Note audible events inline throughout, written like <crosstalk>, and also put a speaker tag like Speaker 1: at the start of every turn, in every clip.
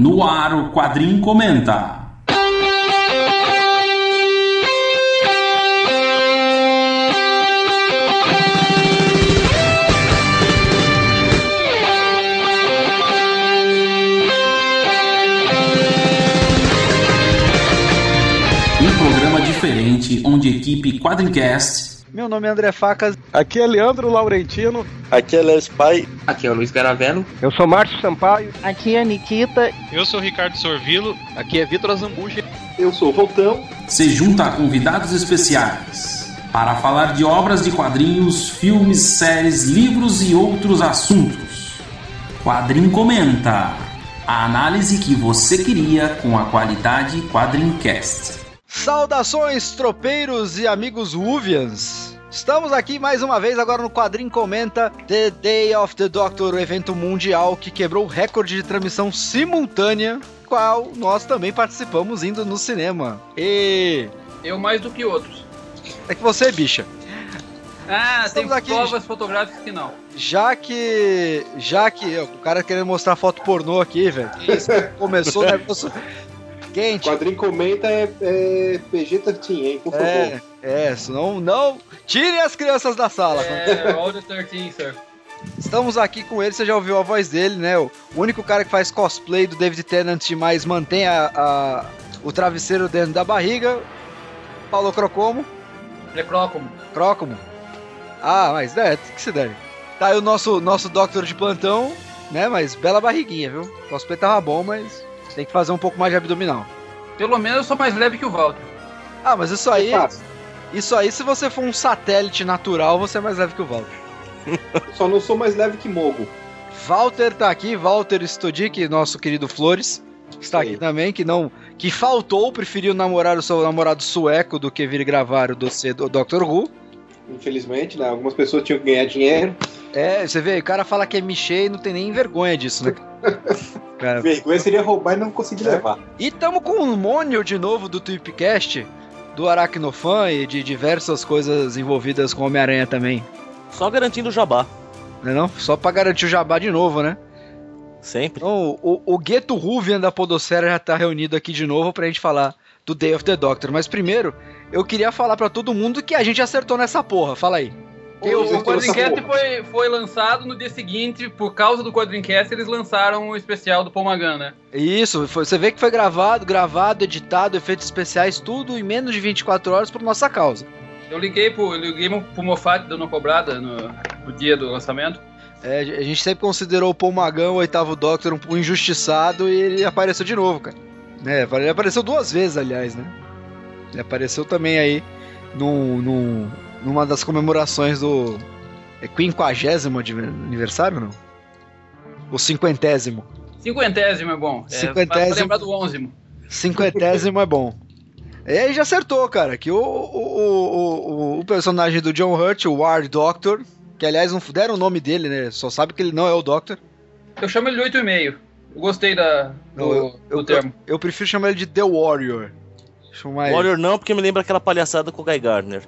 Speaker 1: No ar, o Quadrinho Comenta. Um programa diferente onde a equipe Quadrincast
Speaker 2: Meu nome é André Facas.
Speaker 3: Aqui é Leandro Laurentino.
Speaker 4: Aqui é Les Pai.
Speaker 5: Aqui é o Luiz Garavello.
Speaker 3: Eu sou Márcio Sampaio.
Speaker 6: Aqui é Nikita.
Speaker 7: Eu sou Ricardo Sorvilo.
Speaker 8: Aqui é Vitor Azambuja.
Speaker 9: Eu sou o Voltão.
Speaker 1: se junta a convidados especiais para falar de obras de quadrinhos, filmes, séries, livros e outros assuntos. Quadrinho Comenta. A análise que você queria com a qualidade Quadrincast.
Speaker 2: Saudações, tropeiros e amigos Uvians. Estamos aqui mais uma vez agora no Quadrinho Comenta The Day of the Doctor, o evento mundial que quebrou o recorde de transmissão simultânea, qual nós também participamos indo no cinema. E
Speaker 5: Eu mais do que outros.
Speaker 2: é que você, bicha.
Speaker 5: Ah,
Speaker 2: Estamos
Speaker 5: tem
Speaker 2: aqui,
Speaker 5: provas fotográficas que não.
Speaker 2: Já que. Já que. O cara querendo mostrar foto pornô aqui, velho. <laughs> que Isso começou o negócio quente.
Speaker 9: Quadrinho comenta é, é PG-13, hein? Por favor.
Speaker 2: É, é, senão não. Tirem as crianças da sala.
Speaker 5: É, All the 13, sir.
Speaker 2: Estamos aqui com ele, você já ouviu a voz dele, né? O único cara que faz cosplay do David Tennant, mas mantém a, a- o travesseiro dentro da barriga. Paulo Crocomo.
Speaker 5: Precrócomo.
Speaker 2: Crocomo. Ah, mas é, que se deve. Tá aí o nosso, nosso Doctor de plantão, né? Mas bela barriguinha, viu? O cosplay tava bom, mas tem que fazer um pouco mais de abdominal.
Speaker 5: Pelo menos eu sou mais leve que o Walter.
Speaker 2: Ah, mas isso aí,
Speaker 9: É fácil.
Speaker 2: Isso aí, se você for um satélite natural, você é mais leve que o Walter. <laughs>
Speaker 9: Só não sou mais leve que Mogo.
Speaker 2: Walter tá aqui, Walter Stodik, nosso querido Flores, está aqui também, que não, que faltou, preferiu namorar o seu namorado sueco do que vir gravar o dossiê do Dr. Who.
Speaker 9: Infelizmente, né? Algumas pessoas tinham que ganhar dinheiro.
Speaker 2: É, você vê, o cara fala que é Michê e não tem nem vergonha disso, né? <laughs>
Speaker 9: Vergonha seria roubar e não conseguir
Speaker 2: É.
Speaker 9: levar.
Speaker 2: E tamo com o Mônio de novo do Tweepcast, do Aracnofan e de diversas coisas envolvidas com Homem-Aranha também.
Speaker 4: Só garantindo o jabá.
Speaker 2: Não é não? Só pra garantir o jabá de novo, né?
Speaker 4: Sempre.
Speaker 2: Então, o, o Gueto Ruvian da Podosfera já tá reunido aqui de novo pra gente falar do Day of the Doctor. Mas primeiro, eu queria falar pra todo mundo que a gente acertou nessa porra. Fala aí.
Speaker 5: O, o Quadrincast foi, foi lançado no dia seguinte, por causa do Quadrincast, eles lançaram o especial do Paul Magan, né?
Speaker 2: Isso, foi- você vê que foi gravado, gravado, editado, efeitos especiais, tudo em menos de 24 horas por nossa causa.
Speaker 5: Eu liguei pro, eu liguei pro Moffat dando uma cobrada no, no dia do lançamento.
Speaker 2: É, a gente sempre considerou o Paul Magan, o oitavo Doctor, um, um injustiçado e ele apareceu de novo, cara. É, ele apareceu duas vezes, aliás, né? Ele apareceu também aí num, num- numa das comemorações do é, quinquagésimo aniversário, não? O cinquentésimo.
Speaker 5: Cinquentésimo é bom. É,
Speaker 2: Cinquentésimo.
Speaker 5: Pra lembrar do onzimo.
Speaker 2: Cinquentésimo é bom. E aí já acertou, cara, que o, o, o, o, personagem do John Hurt, o Ward Doctor, que aliás não deram o nome dele, né? Só sabe que ele não é o Doctor.
Speaker 5: Eu chamo ele de 8,5. Eu gostei da, do,
Speaker 2: Não, eu-
Speaker 5: do
Speaker 2: eu-
Speaker 5: termo.
Speaker 2: Eu prefiro chamar ele de The Warrior. Chamar ele-
Speaker 4: Warrior não, porque me lembra aquela palhaçada com o Guy Gardner.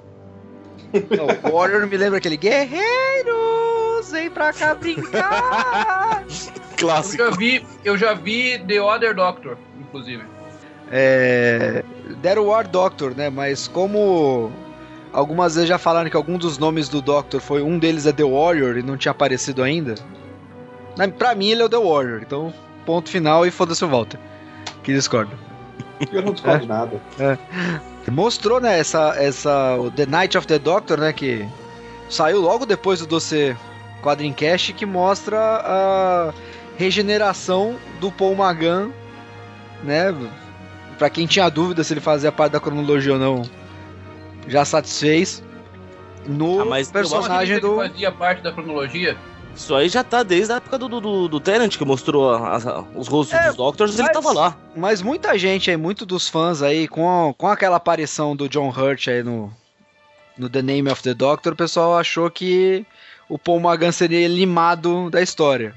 Speaker 2: Não, Warrior me lembra aquele Guerreiros, vem pra cá brincar. <laughs>
Speaker 5: Eu já vi, eu já vi The Other Doctor, inclusive.
Speaker 2: é, deram o War Doctor, né? Mas como algumas vezes já falaram que algum dos nomes do Doctor foi um deles é The Warrior e não tinha aparecido ainda. Na, pra mim ele é o The Warrior, então ponto final e foda-se o Walter. Que discorda.
Speaker 9: Eu não discordo de nada.
Speaker 2: Mostrou, né, essa, essa, o The Night of the Doctor, né, que saiu logo depois do dossiê Quadrincast, que mostra a regeneração do Paul Magan, né, pra quem tinha dúvida se ele fazia parte da cronologia ou não, já satisfez, no
Speaker 4: Ah,
Speaker 2: personagem do...
Speaker 5: fazia parte da cronologia.
Speaker 4: Isso aí já tá desde a época do, do, do, do Tennant, que mostrou a- a- os rostos
Speaker 2: É,
Speaker 4: dos Doctors, ele
Speaker 2: mas-
Speaker 4: tava lá.
Speaker 2: Mas muita gente aí, muito dos fãs aí, com, com aquela aparição do John Hurt aí no, no The Name of the Doctor, o pessoal achou que o Paul Magan seria limado da história.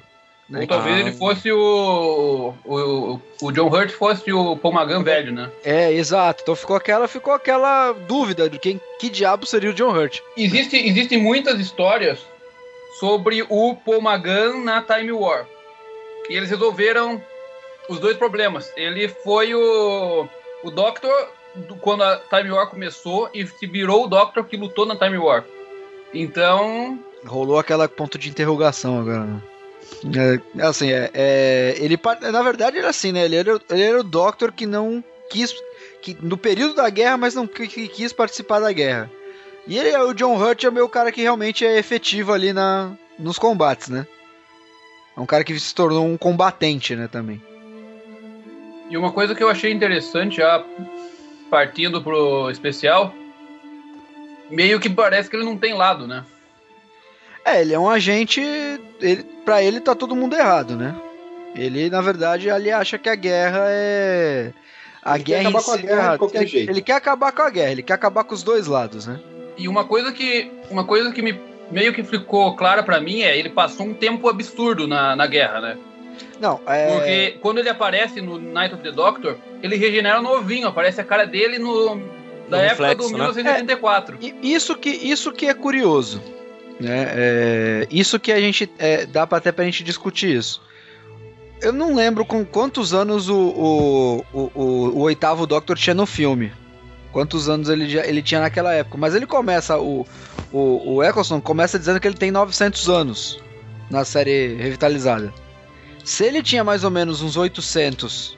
Speaker 2: né?
Speaker 5: Ou talvez
Speaker 4: Ah.
Speaker 5: ele fosse o, o. O John Hurt fosse o Paul Magan velho, né?
Speaker 2: É, exato. Então ficou aquela, ficou aquela dúvida de quem, que diabo seria o John Hurt.
Speaker 5: Existe, existem muitas histórias sobre o Paul Magan na Time War. E eles resolveram os dois problemas. Ele foi o, o Doctor do- quando a Time War começou e se virou o Doctor que lutou na Time War. Então,
Speaker 2: Rolou aquela ponto de interrogação agora. né? É, assim, é, é, ele na verdade era assim, né? Ele era, ele era o Doctor que não quis que no período da guerra, mas não que, que quis participar da guerra. E ele, o John Hurt é o meu cara que realmente é efetivo ali na nos combates, né? É um cara que se tornou um combatente, né, também.
Speaker 5: e uma coisa que eu achei interessante, já partindo pro especial, meio que parece que ele não tem lado, né?
Speaker 2: É, ele é um agente. Ele, pra ele tá todo mundo errado, né? Ele, na verdade, ali acha que a guerra é. A
Speaker 9: Ele quer
Speaker 2: guerra
Speaker 9: acabar
Speaker 2: em
Speaker 9: com a
Speaker 2: si é
Speaker 9: guerra de qualquer
Speaker 2: ele,
Speaker 9: jeito.
Speaker 2: ele quer acabar com a guerra, ele quer acabar com os dois lados, né?
Speaker 5: E uma coisa que uma coisa que me meio que ficou clara pra mim é ele passou um tempo absurdo na, na guerra, né?
Speaker 2: Não, é.
Speaker 5: Porque quando ele aparece no Night of the Doctor, ele regenera novinho, aparece a cara dele no da
Speaker 4: No
Speaker 5: época
Speaker 4: reflexo,
Speaker 5: do
Speaker 4: né?
Speaker 5: 1984.
Speaker 2: I- Isso que, isso que é curioso. Né? É, isso que a gente. é, dá pra, até pra gente discutir isso. Eu não lembro com quantos anos o, o, o, o- o oitavo Doctor tinha no filme. Quantos anos ele, já- ele tinha naquela época. Mas ele começa. O, o, o Eccleston começa dizendo que ele tem 900 anos na série revitalizada. Se ele tinha mais ou menos uns 800.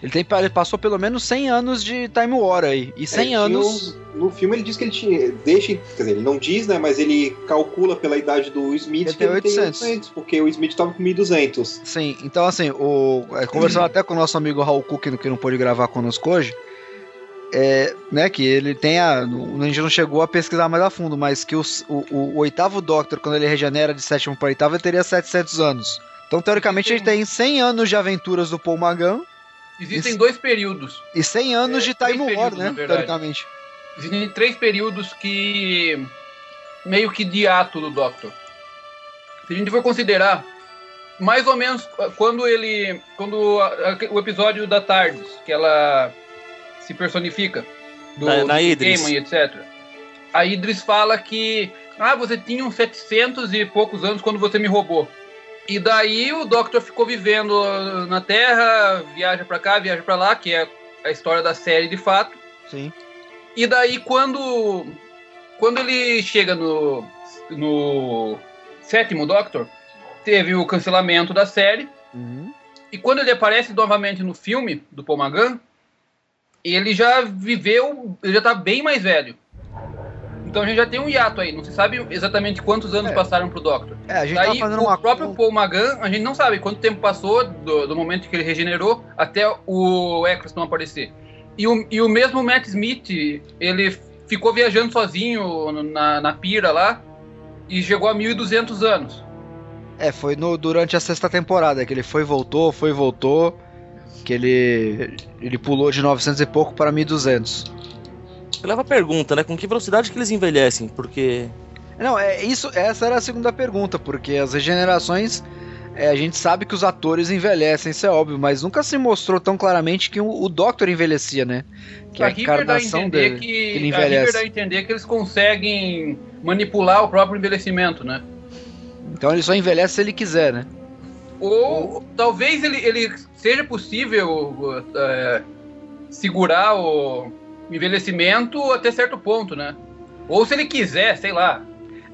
Speaker 2: Ele, tem, ele passou pelo menos 100 anos de Time War aí. E 100
Speaker 9: É,
Speaker 2: anos.
Speaker 9: um- no filme ele diz que ele tinha. Deixa, quer dizer, ele não diz, né? Mas ele calcula pela idade do Smith
Speaker 2: Ele
Speaker 9: que
Speaker 2: tem
Speaker 9: ele tem
Speaker 2: 800.
Speaker 9: 800, porque o Smith tava com 1200.
Speaker 2: Sim, então assim, o, é, conversando <clears throat> até com o nosso amigo Raul Cook, que não pôde gravar conosco hoje, é, né, que ele tem a. A gente não chegou a pesquisar mais a fundo, mas que os- o, o- o oitavo Doctor, quando ele regenera de sétimo para oitavo, ele teria 700 anos. Então, teoricamente, ele tem 100 anos de aventuras do Paul Magan
Speaker 5: Existem
Speaker 2: Isso.
Speaker 5: dois períodos.
Speaker 2: e 100 anos
Speaker 5: É,
Speaker 2: de Time War,
Speaker 5: períodos,
Speaker 2: né? Teoricamente.
Speaker 5: Existem três períodos que meio que de ato do Doctor. Se a gente for considerar mais ou menos quando ele quando a- a- o episódio da Tardes, que ela se personifica do,
Speaker 4: Na- na
Speaker 5: do
Speaker 4: Idris.
Speaker 5: Gaiman e etc. A Idris fala que ah, você tinha uns 700 e poucos anos quando você me roubou. E daí o Doctor ficou vivendo ah, na Terra, viaja pra cá, viaja pra lá, que é a história da série de fato.
Speaker 2: Sim.
Speaker 5: E daí quando quando ele chega no no sétimo Doctor, teve o cancelamento da série
Speaker 2: Uhum.
Speaker 5: e quando ele aparece novamente no filme do Paul Magan, ele já viveu, ele já tá bem mais velho. Então a gente já tem um hiato aí, não se sabe exatamente quantos anos
Speaker 2: É.
Speaker 5: passaram pro Doctor.
Speaker 2: É, a gente
Speaker 5: Daí,
Speaker 2: tá fazendo
Speaker 5: o
Speaker 2: uma.
Speaker 5: próprio Paul Magan, a gente não sabe quanto tempo passou do, do momento que ele regenerou até o Eccleston aparecer. E o, e o mesmo Matt Smith, ele ficou viajando sozinho na, na pira lá e chegou a 1200 anos.
Speaker 2: É, foi no, durante a sexta temporada que ele foi, voltou, foi, voltou. Que ele, ele pulou de 900 e pouco para 1200.
Speaker 4: Leva a pergunta, né? Com que velocidade que eles envelhecem? Porque.
Speaker 2: Não, é isso. Essa era a segunda pergunta, porque as regenerações. é, a gente sabe que os atores envelhecem, isso é óbvio, mas nunca se mostrou tão claramente que o, o Doctor envelhecia, né? Que a,
Speaker 5: a a
Speaker 2: encarnação dele.
Speaker 5: que,
Speaker 2: ele
Speaker 5: a River
Speaker 2: envelhece.
Speaker 5: dá a entender que eles conseguem manipular o próprio envelhecimento, né?
Speaker 2: Então ele só envelhece se ele quiser, né?
Speaker 5: Ou talvez ele, ele seja possível é, segurar o envelhecimento até certo ponto, né? Ou se ele quiser, sei lá.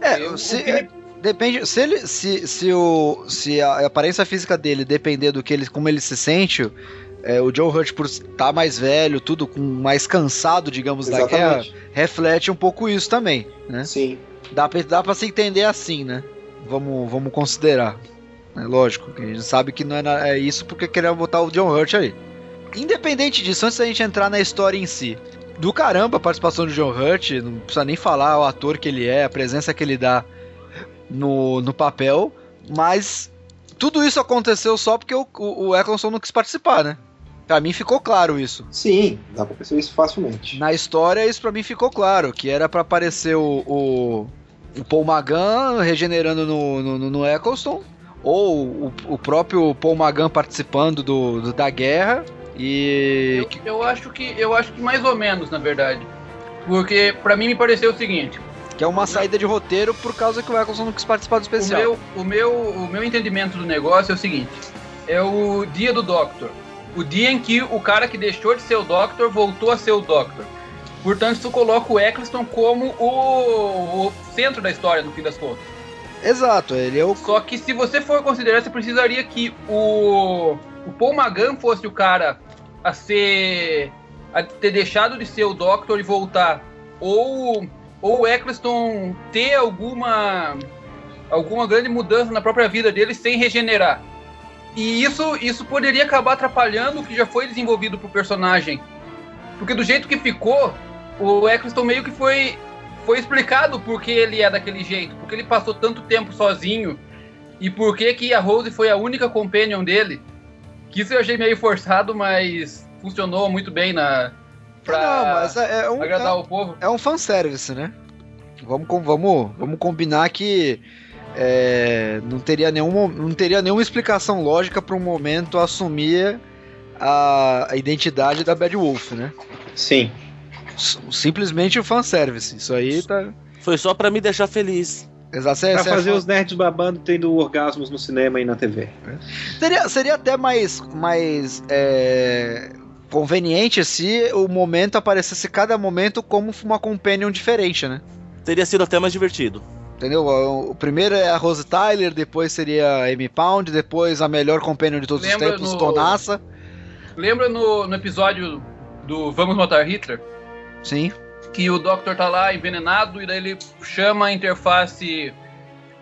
Speaker 2: É,
Speaker 5: Eu-
Speaker 2: se, é, depende. Se ele, se, se, o, se a aparência física dele depender do que ele, como ele se sente, é, o Joe Hurt por estar mais velho, tudo com mais cansado, digamos, da guerra, reflete um pouco isso também, né?
Speaker 9: Sim.
Speaker 2: Dá pra, dá pra se entender assim, né? Vamos, vamos considerar. É lógico, que a gente sabe que não é, é isso porque queria botar o John Hurt aí. Independente disso, antes da gente entrar na história em si, do caramba a participação do John Hurt, não precisa nem falar o ator que ele é, a presença que ele dá no, no papel, mas tudo isso aconteceu só porque o, o, o Eccleston não quis participar, né? Pra mim ficou claro isso.
Speaker 9: Sim, dá pra perceber isso facilmente.
Speaker 2: Na história, isso pra mim ficou claro, que era pra aparecer o, o, o Paul Magan regenerando no, no- no Eccleston, ou o, o próprio Paul Magan participando do, do- da guerra, e...
Speaker 5: Eu, eu acho que eu acho que mais ou menos, na verdade. Porque pra mim me pareceu o seguinte:
Speaker 2: que é uma saída de roteiro por causa que o Eccleston não quis participar do
Speaker 5: o
Speaker 2: especial.
Speaker 5: meu, o, meu, o meu entendimento do negócio é o seguinte: é o dia do Doctor. O dia em que o cara que deixou de ser o Doctor voltou a ser o Doctor. Portanto, isso coloca o Eccleston como o, o centro da história, no fim das contas.
Speaker 2: Exato, ele é o.
Speaker 5: Só que se você for considerar, você precisaria que o, o Paul Magan fosse o cara a ser. a ter deixado de ser o Doctor e voltar. Ou, ou o Eccleston ter alguma. alguma grande mudança na própria vida dele sem regenerar. E isso, isso poderia acabar atrapalhando o que já foi desenvolvido pro personagem. Porque do jeito que ficou, o Eccleston meio que foi foi explicado por que ele é daquele jeito, porque ele passou tanto tempo sozinho e por que que a Rose foi a única companion dele. Que isso eu achei meio forçado, mas funcionou muito bem na pra
Speaker 2: Não, mas é, é um,
Speaker 5: agradar
Speaker 2: é,
Speaker 5: o povo.
Speaker 2: é um fanservice, né? Vamos, com- vamos, vamos combinar que é, não, teria nenhum, não teria nenhuma explicação lógica para um momento assumir a, a identidade da Bad Wolf, né?
Speaker 9: Sim.
Speaker 2: Simplesmente o fanservice. Isso aí tá.
Speaker 4: Foi só pra me deixar feliz.
Speaker 2: Exato.
Speaker 9: Pra
Speaker 2: Cê-
Speaker 9: fazer
Speaker 2: cê-
Speaker 9: os nerds babando tendo orgasmos no cinema e na TV.
Speaker 2: Seria, seria até mais, mais é, conveniente se o momento aparecesse cada momento como uma companion diferente, né?
Speaker 4: Teria sido até mais divertido.
Speaker 2: Entendeu? O, o primeiro é a Rose Tyler, depois seria a Amy Pound, depois a melhor companion de todos
Speaker 5: Lembra
Speaker 2: os tempos,
Speaker 5: no-
Speaker 2: Tonassa.
Speaker 5: Lembra no, no episódio do Vamos Matar Hitler?
Speaker 2: Sim.
Speaker 5: que o Doctor tá lá envenenado e daí ele chama a interface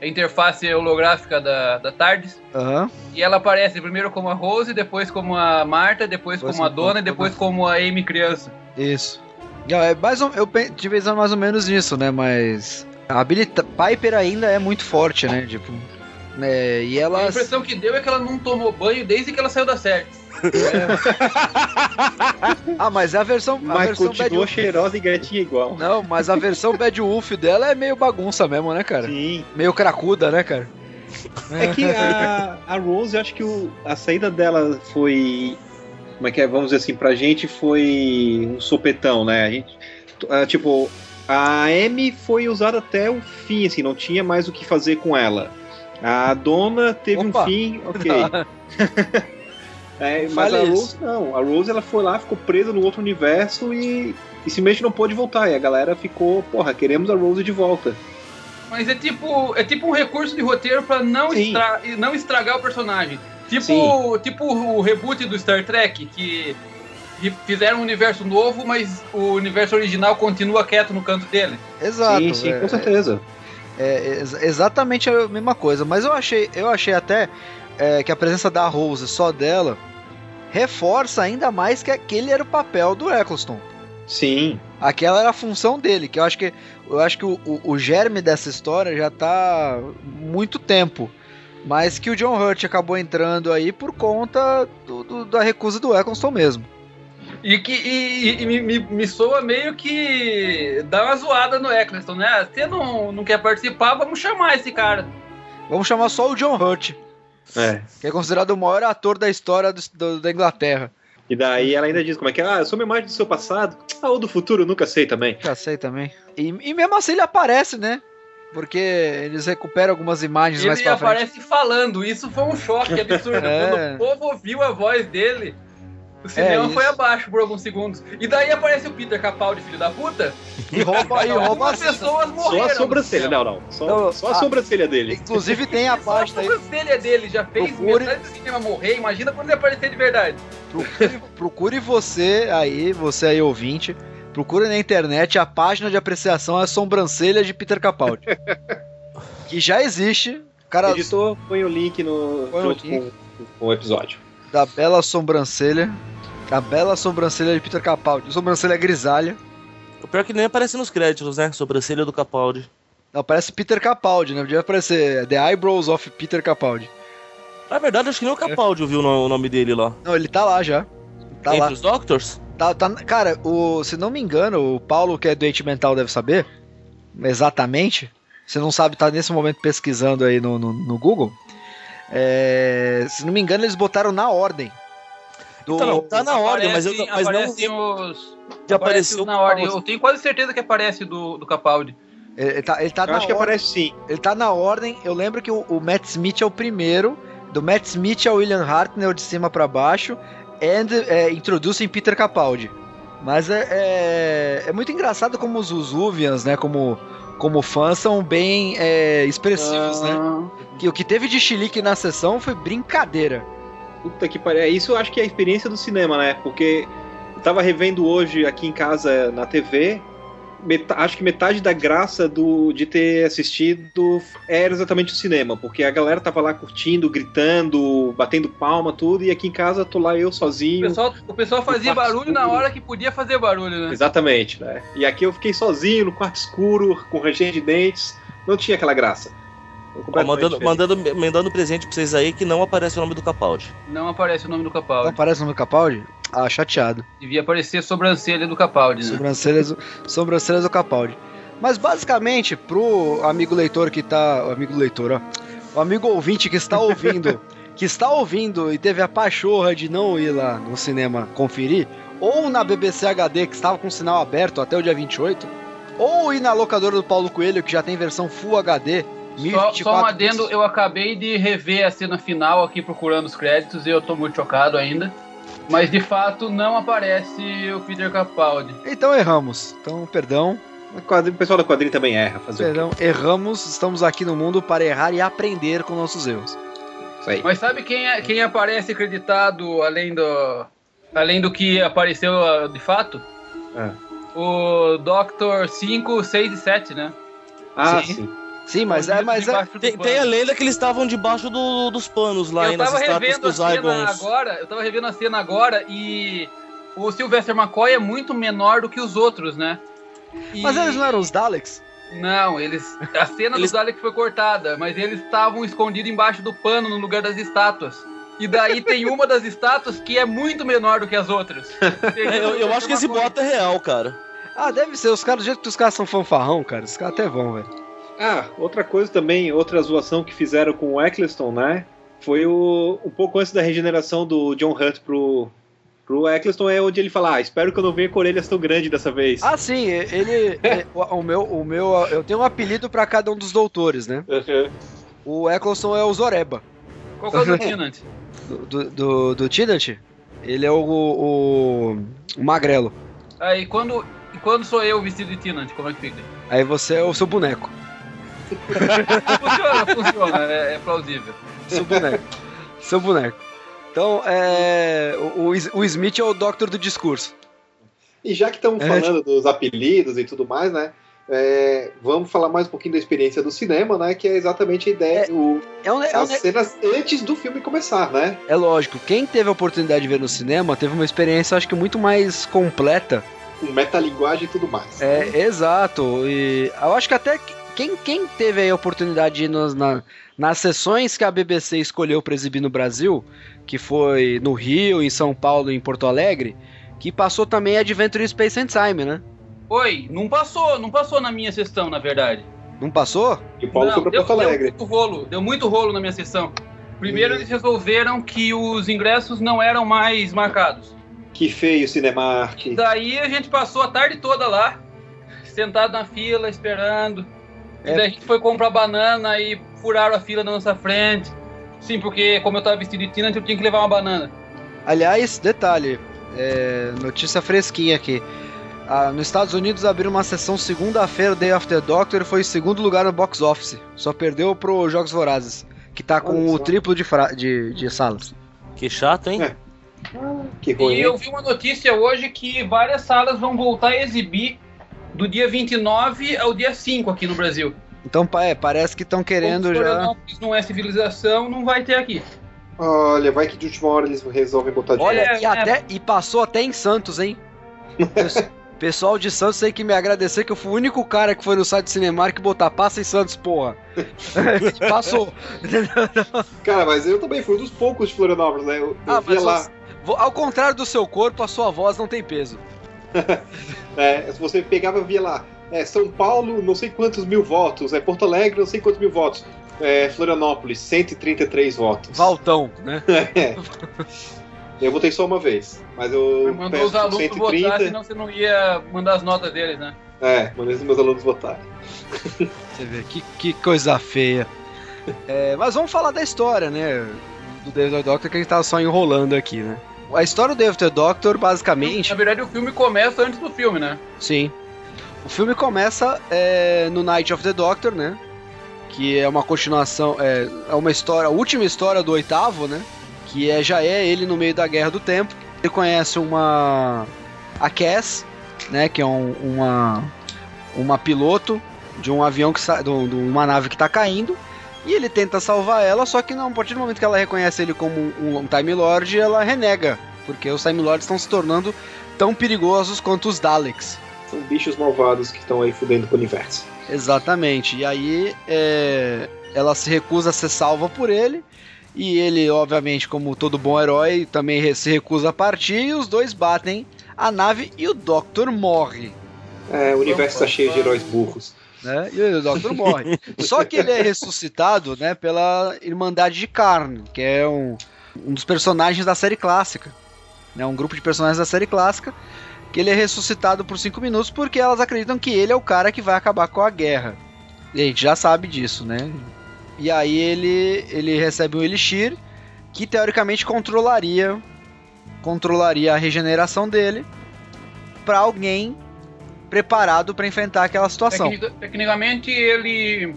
Speaker 5: a interface holográfica da, da TARDIS
Speaker 2: Aham.
Speaker 5: e ela aparece primeiro como a Rose, depois como a Marta, depois como a Dona e depois como a Amy criança.
Speaker 2: Isso. Não, é mais ou, eu tive pensando mais ou menos nisso, né? Mas a T- Piper ainda é muito forte, né? Tipo, né? E
Speaker 5: A
Speaker 2: ela
Speaker 5: impressão que deu é que ela não tomou banho desde que ela saiu da série. <laughs>
Speaker 2: Ah, mas a versão a
Speaker 9: Mas
Speaker 2: versão Bad
Speaker 9: continua
Speaker 2: Wolf
Speaker 9: cheirosa e gatinha igual.
Speaker 2: Não, mas a versão <laughs> Bad Wolf dela é meio bagunça mesmo, né, cara?
Speaker 9: Sim.
Speaker 2: Meio cracuda, né, cara?
Speaker 9: É que a, a Rose, eu acho que o- a saída dela foi. Como é que é? Vamos dizer assim, pra gente foi um sopetão, né? A gente. ah, tipo, a Amy foi usada até o fim, assim, não tinha mais o que fazer com ela. A dona teve
Speaker 2: Opa.
Speaker 9: um fim, ok. <laughs> É, mas a
Speaker 2: isso.
Speaker 9: Rose não. A Rose ela foi lá, ficou presa no outro universo e, e simplesmente não pôde voltar. E a galera ficou, porra, queremos a Rose de volta.
Speaker 5: Mas é tipo, é tipo um recurso de roteiro pra não, estra não estragar o personagem. Tipo,
Speaker 9: Sim.
Speaker 5: tipo o reboot do Star Trek, que que fizeram um universo novo, mas o universo original continua quieto no canto dele.
Speaker 2: Exato.
Speaker 9: sim, sim,
Speaker 2: é,
Speaker 9: com certeza.
Speaker 2: É ex- exatamente a mesma coisa. Mas eu achei, eu achei até é, que a presença da Rose só dela reforça ainda mais que aquele era o papel do Eccleston.
Speaker 9: Sim.
Speaker 2: Aquela era a função dele, que eu acho que eu acho que o, o, o germe dessa história já tá muito tempo. Mas que o John Hurt acabou entrando aí por conta do- do- da recusa do Eccleston mesmo.
Speaker 5: E que e, e me, me, me soa meio que dá uma zoada no Eccleston, né? Você não, não quer participar, vamos chamar esse cara.
Speaker 2: Vamos chamar só o John Hurt,
Speaker 9: É.
Speaker 2: que é considerado o maior ator da história do- do- da Inglaterra.
Speaker 9: E daí ela ainda diz como é que é, ah, eu sou uma imagem do seu passado. Ah, ou do futuro, eu nunca sei também.
Speaker 2: Já sei também. E, e mesmo assim ele aparece, né? Porque eles recuperam algumas imagens mais
Speaker 5: Ele
Speaker 2: pra frente.
Speaker 5: aparece falando, isso foi um choque absurdo. <laughs>
Speaker 2: É.
Speaker 5: Quando o povo ouviu a voz dele, o cinema
Speaker 2: isso.
Speaker 5: foi abaixo por alguns segundos. E daí aparece o Peter Capaldi, filho da puta,
Speaker 2: E rouba, e rouba
Speaker 5: algumas
Speaker 2: a
Speaker 5: pessoas morreram.
Speaker 9: Só a sobrancelha, não, não. Só,
Speaker 2: Não,
Speaker 9: só a
Speaker 2: ah,
Speaker 9: sobrancelha dele.
Speaker 2: Inclusive <laughs> tem a
Speaker 5: Só a
Speaker 2: página aí.
Speaker 5: sobrancelha dele já fez
Speaker 2: Procure-
Speaker 5: metade do cinema morrer. Imagina quando ele aparecer de verdade.
Speaker 2: Procure, procure você aí, você aí ouvinte, procure na internet a página de apreciação a sobrancelha de Peter Capaldi. <laughs> que já existe. O cara
Speaker 9: Editor, põe o link no,
Speaker 2: Põe o link.
Speaker 9: Com, com o episódio.
Speaker 2: Da bela sobrancelha. A bela sobrancelha de Peter Capaldi. Sobrancelha grisalha.
Speaker 4: O pior é que nem aparece nos créditos, né? Sobrancelha do Capaldi.
Speaker 2: Não, parece Peter Capaldi, né? Podia aparecer The Eyebrows of Peter Capaldi.
Speaker 4: Na verdade, acho que nem o Capaldi viu o nome dele lá.
Speaker 2: Não, ele tá lá já. Tá
Speaker 4: Entre
Speaker 2: lá.
Speaker 4: os Doctors?
Speaker 2: Tá, tá- cara, o, se não me engano, o Paulo, que é doente mental, deve saber exatamente. Se não sabe, tá nesse momento pesquisando aí no, no, no Google. É, se não me engano, eles botaram na ordem. Do,
Speaker 4: Então, não, tá na ordem, mas, eu,
Speaker 5: Aparecem-
Speaker 4: mas não
Speaker 5: os...
Speaker 4: já
Speaker 5: aparece
Speaker 4: apareceu
Speaker 5: na ordem. Eu tenho quase certeza que aparece do, do Capaldi.
Speaker 2: ele, ele tá, ele tá
Speaker 9: Eu
Speaker 2: na
Speaker 9: acho que
Speaker 2: ordem.
Speaker 9: aparece sim.
Speaker 2: Ele tá na ordem. Eu lembro que o, o Matt Smith é o primeiro. Do Matt Smith ao William Hartnell de cima pra baixo. and é, Peter Capaldi. Mas é, é, é muito engraçado como os Usuvians, né, como, como fãs, são bem é, expressivos, né? Que o que teve de chilique na sessão foi brincadeira.
Speaker 9: Puta que pariu. É, Isso eu acho que é a experiência do cinema, né? Porque eu tava revendo hoje aqui em casa na TV. meta- acho que metade da graça do, de ter assistido era exatamente o cinema, porque a galera tava lá curtindo, gritando, batendo palma, tudo, e aqui em casa tô lá eu
Speaker 5: O
Speaker 9: sozinho.
Speaker 5: pessoal, o pessoal fazia barulho na
Speaker 9: escuro.
Speaker 5: hora que podia fazer barulho, né?
Speaker 9: Exatamente, né? E aqui eu fiquei sozinho no quarto escuro, com ranger de dentes, não tinha aquela graça.
Speaker 4: Ó,
Speaker 9: completamente
Speaker 4: mandando, mandando, mandando presente pra vocês aí que não aparece o nome do Capaldi.
Speaker 5: Não aparece o nome do
Speaker 2: Não
Speaker 5: Capaldi.
Speaker 2: aparece o nome do Capaldi? Ah, chateado.
Speaker 5: Devia aparecer sobrancelha do Capaldi, né?
Speaker 2: Sobrancelhas, sobrancelhas do Capaldi. Mas basicamente, pro amigo leitor que tá. O amigo leitor, ó. O amigo ouvinte que está ouvindo. <laughs> que está ouvindo e teve a pachorra de não ir lá no cinema conferir. Ou na BBC HD que estava com o sinal aberto até o dia 28. Ou ir na locadora do Paulo Coelho que já tem versão Full HD.
Speaker 5: Só,
Speaker 2: 1024
Speaker 5: só um adendo, eu acabei de rever a cena final aqui procurando os créditos e eu tô muito chocado ainda. Mas de fato não aparece o Peter Capaldi.
Speaker 2: Então erramos. Então, perdão.
Speaker 9: O pessoal da quadrinho também erra, fazer?
Speaker 2: Perdão, erramos. Estamos aqui no mundo para errar e aprender com nossos erros.
Speaker 9: Isso aí.
Speaker 5: Mas sabe quem, é- quem aparece acreditado além do além do que apareceu ah, de fato?
Speaker 9: Ah.
Speaker 5: O Doctor 5, 6 e 7, né?
Speaker 9: Ah,
Speaker 2: Sim.
Speaker 9: sim.
Speaker 2: Sim, mas é, mas é,
Speaker 4: Tem, tem a lenda que eles estavam debaixo do- dos panos lá,
Speaker 5: eu
Speaker 4: aí nas
Speaker 5: tava
Speaker 4: estátuas
Speaker 5: revendo a
Speaker 4: dos
Speaker 5: cena agora, eu tava revendo a cena agora e o Sylvester McCoy é muito menor do que os outros, né? E-
Speaker 2: mas eles não eram os Daleks?
Speaker 5: Não, eles. A cena
Speaker 4: Eles-
Speaker 5: do Dalek foi cortada, mas eles estavam escondidos embaixo do pano no lugar das estátuas. E daí tem uma das estátuas que é muito menor do que as outras. <laughs>
Speaker 4: É, eu, eu acho que esse bota é real, cara.
Speaker 2: Ah, deve ser. Os caras, do jeito que os caras são fanfarrão, cara, os caras até vão, velho.
Speaker 9: Ah, outra coisa também, outra zoação que fizeram com o Eccleston, né? Foi o, um pouco antes da regeneração do John Hunt pro, pro Eccleston, é onde ele fala: ah, espero que eu não venha com orelhas tão grandes dessa vez.
Speaker 2: Ah, sim, ele. é, <laughs> o, o meu, o meu. Eu tenho um apelido pra cada um dos doutores, né?
Speaker 9: Uhum.
Speaker 2: O Eccleston é o Zoreba.
Speaker 5: Qual que é o do <laughs> Tenant?
Speaker 2: Do, do, do, do Trident, ele é o, o, o Magrelo.
Speaker 5: Aí quando. E quando sou eu vestido de Tenant, como é que fica?
Speaker 2: Aí você é o seu boneco.
Speaker 5: Funciona, funciona, é, é plausível.
Speaker 2: Seu boneco. seu boneco. Então, é. O, o, o Smith é o Doctor do discurso.
Speaker 9: E já que estamos
Speaker 2: É.
Speaker 9: falando dos apelidos e tudo mais, né? é, vamos falar mais um pouquinho da experiência do cinema, né? Que é exatamente a ideia, o-
Speaker 2: É, um, é, um,
Speaker 9: as cenas antes do filme começar, né?
Speaker 2: é lógico, quem teve a oportunidade de ver no cinema teve uma experiência, acho que muito mais completa
Speaker 9: Com metalinguagem e tudo mais.
Speaker 2: É, exato. E eu acho que até que- quem, quem teve aí a oportunidade de ir nos- na- nas sessões que a BBC escolheu para exibir no Brasil, que foi no Rio, em São Paulo e em Porto Alegre, que passou também Adventure in Space and Time, né?
Speaker 5: Oi, não passou, não passou na minha sessão, na verdade.
Speaker 2: Não passou?
Speaker 9: E o Paulo
Speaker 5: Não,
Speaker 9: foi pra
Speaker 5: deu,
Speaker 9: Porto Alegre.
Speaker 5: Deu muito rolo, deu muito rolo na minha sessão. Primeiro
Speaker 9: E-
Speaker 5: eles resolveram que os ingressos não eram mais marcados.
Speaker 9: Que feio o Cinemark.
Speaker 5: Daí a gente passou a tarde toda lá, sentado na fila, esperando.
Speaker 2: É.
Speaker 5: E daí a gente foi comprar banana e furaram a fila na nossa frente. Sim, porque como eu tava vestido de Tina, eu tinha que levar uma banana.
Speaker 2: Aliás, detalhe, é, notícia fresquinha aqui. Ah, nos Estados Unidos abriu uma sessão segunda-feira, Day of the Doctor, e foi em segundo lugar no box office. Só perdeu pro Jogos Vorazes, que tá com
Speaker 9: Olha
Speaker 2: o
Speaker 9: só.
Speaker 2: triplo de, fra- de, de salas.
Speaker 4: Que chato, hein?
Speaker 9: É. Que ruim.
Speaker 5: E eu vi uma notícia hoje que várias salas vão voltar a exibir do dia 29 ao dia 5 aqui no Brasil.
Speaker 2: Então, é, parece que estão querendo
Speaker 5: Como
Speaker 2: já.
Speaker 5: Não é civilização, não vai ter aqui.
Speaker 9: Olha, vai que de última hora eles resolvem botar de
Speaker 2: Olha,
Speaker 5: É,
Speaker 2: e, até, e passou até em Santos, hein? Pes- <laughs> Pessoal de Santos tem que me agradecer que eu fui o único cara que foi no site Cinemark que botar passa em Santos, porra. <laughs> <laughs> Passou.
Speaker 9: Cara, mas eu também fui um dos poucos de Florianópolis, né? Eu, eu
Speaker 2: Ah,
Speaker 9: via lá.
Speaker 2: ao contrário do seu corpo, a sua voz não tem peso.
Speaker 9: É, se você pegava, via lá. É, São Paulo, não sei quantos mil votos. É Porto Alegre, não sei quantos mil votos. É, Florianópolis, 133 votos.
Speaker 2: Valtão, né? <laughs>
Speaker 9: É. Eu votei só uma vez, mas eu
Speaker 5: Mandou os alunos
Speaker 9: 130.
Speaker 5: votar, senão você não ia mandar as notas deles, né?
Speaker 9: É, mandei os meus alunos votarem.
Speaker 2: Você vê, que, que coisa feia. É, mas vamos falar da história, né? Do David Doctor que a gente tava só enrolando aqui, né? A história do the Doctor, basicamente.
Speaker 5: Na verdade, o filme começa antes do filme, né?
Speaker 2: Sim. O filme começa é, no Night of the Doctor, né? Que é uma continuação, é, é uma história, a última história do oitavo, né? Que é, já é ele no meio da Guerra do Tempo. Ele conhece uma. a Cass, né? Que é um- uma. uma piloto de um avião que sa- de um- de uma nave que tá caindo. E ele tenta salvar ela, só que não, a partir do momento que ela reconhece ele como um, um Time Lord, ela renega. Porque os Time Lords estão se tornando tão perigosos quanto os Daleks.
Speaker 9: São bichos malvados que estão aí fudendo com o universo.
Speaker 2: Exatamente. E aí é, ela se recusa a ser salva por ele. E ele, obviamente, como todo bom herói, também se recusa a partir. E os dois batem a nave e o Doctor morre.
Speaker 9: É, o universo
Speaker 5: Opa,
Speaker 9: tá cheio de heróis burros.
Speaker 2: Né? E o Doctor morre. Só que ele é ressuscitado né, pela Irmandade de Karn, que é um, um dos personagens da série clássica. Né, um grupo de personagens da série clássica. Que ele é ressuscitado por 5 minutos porque elas acreditam que ele é o cara que vai acabar com a guerra. E a gente já sabe disso, né? E aí ele, ele recebe um Elixir que teoricamente controlaria controlaria a regeneração dele para alguém preparado para enfrentar aquela situação.
Speaker 5: Tecnica- tecnicamente, ele.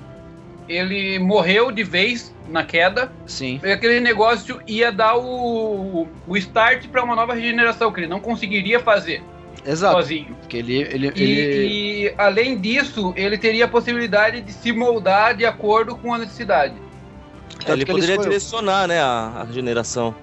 Speaker 5: Ele morreu de vez na queda.
Speaker 2: Sim.
Speaker 5: E aquele negócio ia dar o, o start para uma nova regeneração, que ele não conseguiria fazer
Speaker 2: Exato.
Speaker 5: sozinho.
Speaker 2: Porque ele, ele,
Speaker 5: E,
Speaker 2: ele-
Speaker 5: e, além disso, ele teria a possibilidade de se moldar de acordo com a necessidade.
Speaker 2: Tanto
Speaker 4: ele
Speaker 2: que ele
Speaker 4: poderia
Speaker 2: escolheu.
Speaker 4: direcionar, né, a, a regeneração.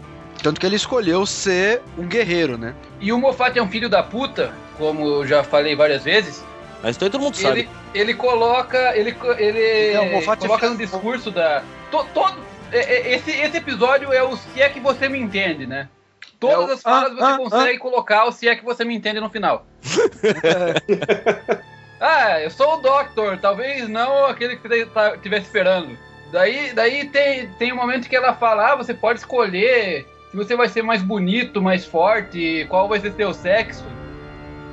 Speaker 2: tanto que ele escolheu ser um guerreiro, né?
Speaker 5: E o Moffat é um filho da puta, como eu já falei várias vezes.
Speaker 4: Mas aí todo mundo sabe.
Speaker 5: Ele, ele coloca. Ele, ele
Speaker 2: É, o Moffat é
Speaker 5: coloca no
Speaker 2: da-
Speaker 5: discurso da. to- todo, é- é- esse, esse episódio é o se é que você me entende, né? Todas
Speaker 2: É o-
Speaker 5: as falas
Speaker 2: ah,
Speaker 5: você
Speaker 2: ah,
Speaker 5: consegue colocar o se é que você me entende no final. <laughs> ah, eu sou o Doctor, talvez não aquele que você tá- estivesse esperando. Daí, daí tem, tem um momento que ela fala: ah, você pode escolher se você vai ser mais bonito, mais forte, qual vai ser seu sexo.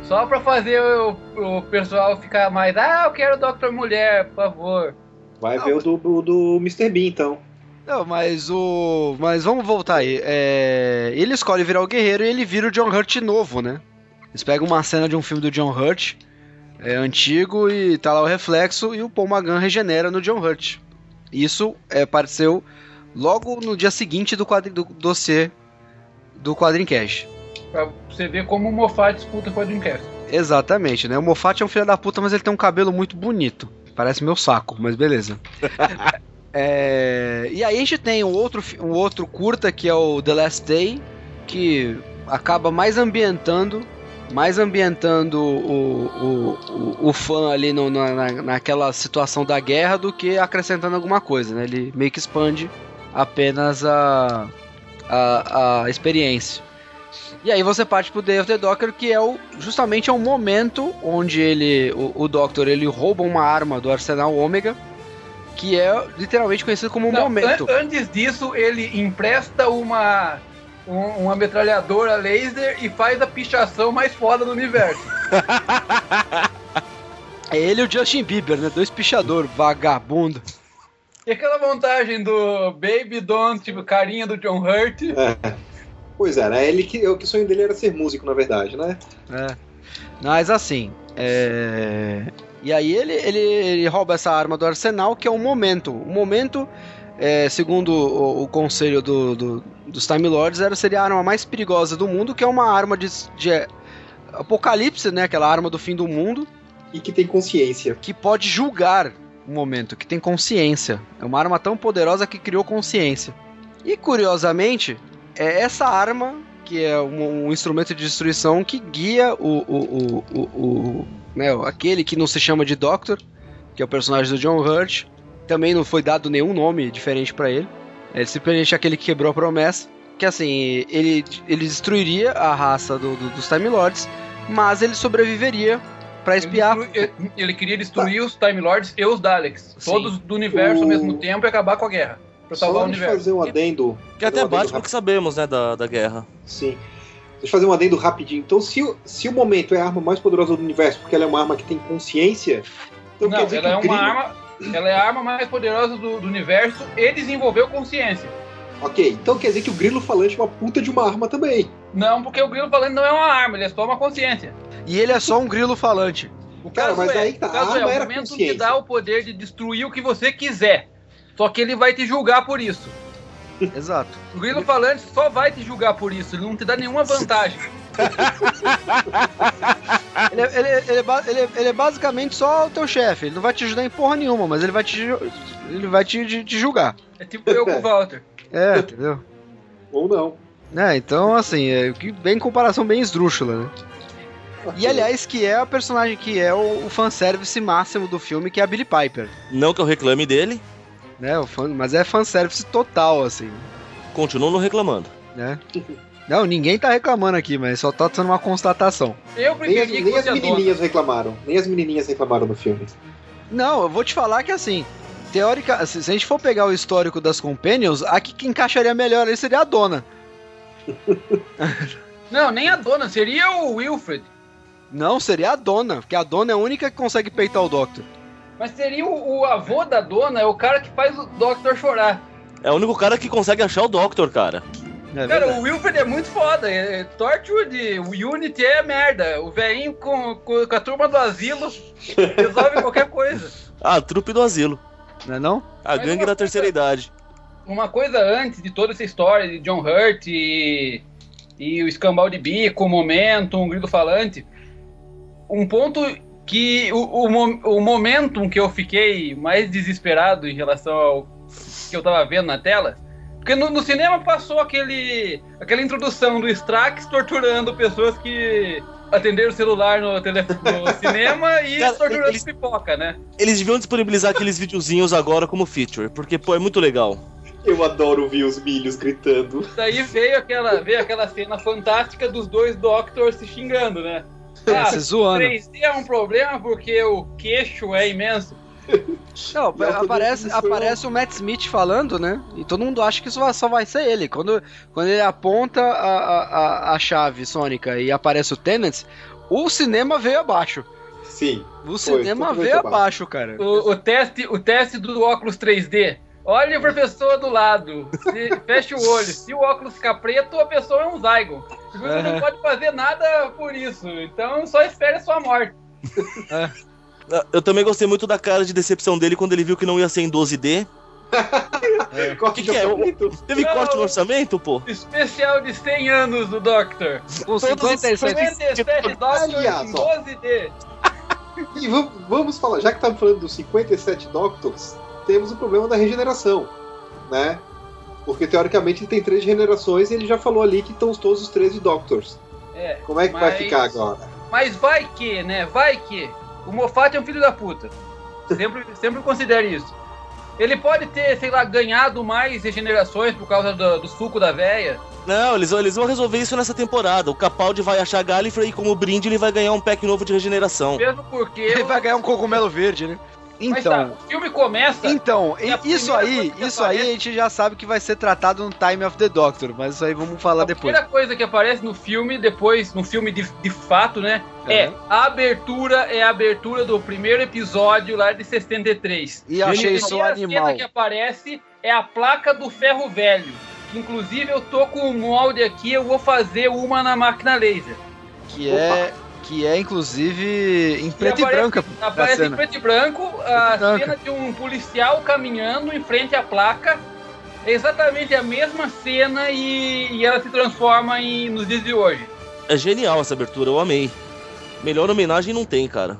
Speaker 5: Só pra fazer o, o pessoal ficar mais, ah, eu quero Doctor Mulher, por favor.
Speaker 9: Vai
Speaker 2: Não,
Speaker 9: ver o do, do, do Mr. Bean, então.
Speaker 2: Não, mas o. Mas vamos voltar aí. É, Ele escolhe virar o guerreiro e ele vira o John Hurt novo, né? Eles pegam uma cena de um filme do John Hurt, é antigo, e tá lá o reflexo, e o Paul Magan regenera no John Hurt. Isso é, apareceu logo no dia seguinte do, quadri... do dossiê do Quadrincast.
Speaker 5: Pra você ver como o Moffat disputa com a Dreamcast.
Speaker 2: Exatamente, né? O Moffat é um filho da puta, mas ele tem um cabelo muito bonito. Parece meu saco, mas beleza. <laughs> É, E aí a gente tem um outro, um outro curta que é o The Last Day, que acaba mais ambientando, mais ambientando o, o, o, o fã ali no- na- naquela situação da guerra do que acrescentando alguma coisa, né? Ele meio que expande apenas a, a, a experiência. E aí você parte pro Day of the Doctor, que é o, justamente é um momento onde ele, o, o Doctor, ele rouba uma arma do Arsenal Ômega, que é literalmente conhecido como um
Speaker 5: Não,
Speaker 2: momento.
Speaker 5: an- antes disso, ele empresta uma, um- uma metralhadora laser e faz a pichação mais foda do universo. <laughs>
Speaker 2: É ele e o Justin Bieber, né? Dois pichador, vagabundo.
Speaker 5: E aquela montagem do Baby Don't, tipo, carinha do John Hurt.
Speaker 9: Pois é, né? Ele que, o que sonho dele era ser músico, na verdade, né?
Speaker 2: É. Mas assim, é... E aí ele, ele, ele rouba essa arma do arsenal, que é um momento. O momento, é, segundo o, o conselho do, do- dos Time Lords, era, seria a arma mais perigosa do mundo, que é uma arma de, de apocalipse, né? Aquela arma do fim do mundo,
Speaker 9: E que tem consciência.
Speaker 2: que pode julgar o momento, que tem consciência. É uma arma tão poderosa que criou consciência. E curiosamente, é essa arma que é um, um instrumento de destruição que guia o, o, o, o, né, aquele que não se chama de Doctor, que é o personagem do John Hurt. Também não foi dado nenhum nome diferente pra ele. É simplesmente aquele que quebrou a promessa. Que assim, ele, ele destruiria a raça do- do- dos Time Lords, mas ele sobreviveria pra
Speaker 5: Ele,
Speaker 2: espiar.
Speaker 5: destru- ele- ele queria destruir os Time Lords e os Daleks.
Speaker 2: Sim.
Speaker 5: Todos do universo ao mesmo tempo e acabar com a guerra. Pra salvar
Speaker 9: Só
Speaker 5: o
Speaker 9: deixa eu
Speaker 5: universo.
Speaker 9: fazer um adendo.
Speaker 4: Que
Speaker 9: fazer
Speaker 4: até
Speaker 9: um
Speaker 4: bate com o que sabemos, né, da, da guerra.
Speaker 9: Sim. Deixa eu fazer um adendo rapidinho. Então, se, o- se o momento é a arma mais poderosa do universo, porque ela é uma arma que tem consciência, então quer
Speaker 5: Não,
Speaker 9: dizer
Speaker 5: ela
Speaker 9: que
Speaker 5: é
Speaker 9: o
Speaker 5: uma arma. Ela é a arma mais poderosa do, do universo e desenvolveu consciência.
Speaker 9: Ok, então quer dizer que o grilo falante é uma puta de uma arma também.
Speaker 5: Não, porque o grilo falante não é uma arma, ele é só uma consciência.
Speaker 2: E ele é só um grilo falante.
Speaker 5: O
Speaker 9: Cara,
Speaker 5: caso
Speaker 9: mas
Speaker 5: é,
Speaker 9: aí tá,
Speaker 5: o caso
Speaker 9: a
Speaker 5: é,
Speaker 9: arma
Speaker 5: o
Speaker 9: era
Speaker 5: momento te
Speaker 9: consciência.
Speaker 5: dá o poder de destruir o que você quiser. Só que ele vai te julgar por isso. <laughs>
Speaker 2: Exato.
Speaker 5: O grilo falante só vai te julgar por isso, ele não te dá nenhuma vantagem. <laughs>
Speaker 2: Ele é, ele, é- ele é ele é- ele é basicamente só o teu chefe. Ele não vai te ajudar em porra nenhuma, mas ele vai te, ele vai te, te- te julgar.
Speaker 5: É tipo eu com o Walter.
Speaker 2: É, entendeu?
Speaker 9: Ou não.
Speaker 2: É, então assim, é, que bem comparação bem esdrúxula, né? E aliás, que é a personagem que é o, o fanservice máximo do filme, que é a Billie Piper.
Speaker 4: Não que eu reclame dele,
Speaker 2: Né? O mas é fanservice total, assim,
Speaker 4: continuo não reclamando.
Speaker 2: né? Não, ninguém tá reclamando aqui, mas só tá sendo uma constatação.
Speaker 5: Eu
Speaker 9: Nem
Speaker 5: que
Speaker 9: nem as menininhas reclamaram. Nem as menininhas reclamaram do filme.
Speaker 2: Não, eu vou te falar que assim, teórica, se a gente for pegar o histórico das Companions, a que, que encaixaria melhor aí seria a dona. <laughs>
Speaker 5: Não, nem a dona, seria o Wilfred.
Speaker 2: Não, seria a dona, porque a dona é a única que consegue peitar o Doctor.
Speaker 5: Mas seria o, o avô da dona, é o cara que faz o Doctor chorar.
Speaker 4: É o único cara que consegue achar o Doctor, cara.
Speaker 2: É
Speaker 5: Cara, o Wilfred é muito foda. É, é Torchwood, o Unity é merda. O velhinho com, com, com a turma do asilo <laughs> resolve qualquer coisa.
Speaker 4: Ah, trupe do asilo.
Speaker 2: Não é não?
Speaker 4: A
Speaker 5: Mas
Speaker 4: gangue da terceira
Speaker 5: coisa-
Speaker 4: idade.
Speaker 5: Uma coisa antes de toda essa história de John Hurt e, e o escambau de bico, o momento, um grito falante. Um ponto que o, o, o momentum que eu fiquei mais desesperado em relação ao que eu tava vendo na tela. Porque no, no cinema passou aquele, aquela introdução do Strax torturando pessoas que atenderam o celular no, tele, no <laughs> cinema e
Speaker 4: Cara,
Speaker 5: torturando
Speaker 4: eles-
Speaker 5: pipoca, né?
Speaker 4: Eles deviam disponibilizar aqueles videozinhos agora como feature, porque, pô, é muito legal.
Speaker 9: Eu adoro ouvir os milhos gritando.
Speaker 5: Daí veio aquela, veio aquela cena fantástica dos dois Doctors se xingando, né? Ah,
Speaker 2: zoando.
Speaker 5: 3D é um problema porque o queixo é imenso.
Speaker 2: Não, aparece, aparece o Matt Smith falando, né? E todo mundo acha que isso vai- só vai ser ele. Quando, quando ele aponta a, a, a- chave sônica e aparece o Tenant, o cinema veio abaixo.
Speaker 9: Sim.
Speaker 2: O cinema
Speaker 9: totalmente
Speaker 2: veio
Speaker 9: abaixo.
Speaker 2: abaixo, cara.
Speaker 5: O, o teste, o teste do óculos 3D. Olha o professor do lado. Se, fecha o olho. Se o óculos ficar preto, a pessoa é um Zygon. Você não pode fazer nada por isso. Então só espere a sua morte.
Speaker 4: Ah, Eu também gostei muito da cara de decepção dele quando ele viu que não ia ser em 12D. <laughs>
Speaker 9: Corte
Speaker 4: Que que é? Teve
Speaker 5: Não.
Speaker 4: corte no orçamento, pô?
Speaker 5: Especial de 100 anos do Doctor.
Speaker 2: Com 57.
Speaker 5: 57 Doctors em
Speaker 9: ó.
Speaker 5: 12D.
Speaker 9: E vamos, vamos falar, já que estamos falando dos 57 Doctors, temos o problema da regeneração, né? Porque teoricamente ele tem três regenerações e ele já falou ali que estão todos os 13 Doctors.
Speaker 5: É.
Speaker 9: Como é que vai
Speaker 5: Mas-
Speaker 9: ficar agora?
Speaker 5: Mas vai que, né? Vai que. O Moffat é um filho da puta. Sempre, <laughs> sempre considere isso. Ele pode ter, sei lá, ganhado mais regenerações por causa do, do suco da véia.
Speaker 4: Não, eles, vão- eles vão resolver isso nessa temporada. O Capaldi vai achar Gallifrey e como brinde ele vai ganhar um pack novo de regeneração.
Speaker 5: Mesmo porque.
Speaker 2: Ele vai ganhar um cogumelo verde, né?
Speaker 5: Mas
Speaker 2: Então,
Speaker 5: tá, o filme começa.
Speaker 2: então,
Speaker 5: E a
Speaker 2: e- isso aí, isso aí a
Speaker 5: aparece-
Speaker 2: gente já sabe que vai ser tratado no Time of the Doctor, mas isso aí vamos falar
Speaker 5: a
Speaker 2: depois.
Speaker 5: primeira coisa que aparece no filme, depois, no filme de, de fato, né? É
Speaker 2: Uhum.
Speaker 5: a abertura, é a abertura do primeiro episódio lá de 63.
Speaker 2: E eu achei
Speaker 5: A
Speaker 2: isso
Speaker 5: primeira
Speaker 2: animal.
Speaker 5: cena que aparece é a placa do ferro velho. Que inclusive eu tô com um molde aqui, eu vou fazer uma na máquina laser.
Speaker 2: Que é, que é inclusive em preto e,
Speaker 5: aparece-
Speaker 2: branca. a
Speaker 5: Aparece em preto e branco a
Speaker 2: Preto e branco.
Speaker 5: cena de um policial caminhando em frente à placa. É exatamente a mesma cena e, e ela se transforma em, nos dias de hoje.
Speaker 4: É genial essa abertura, eu amei. Melhor homenagem não tem, cara.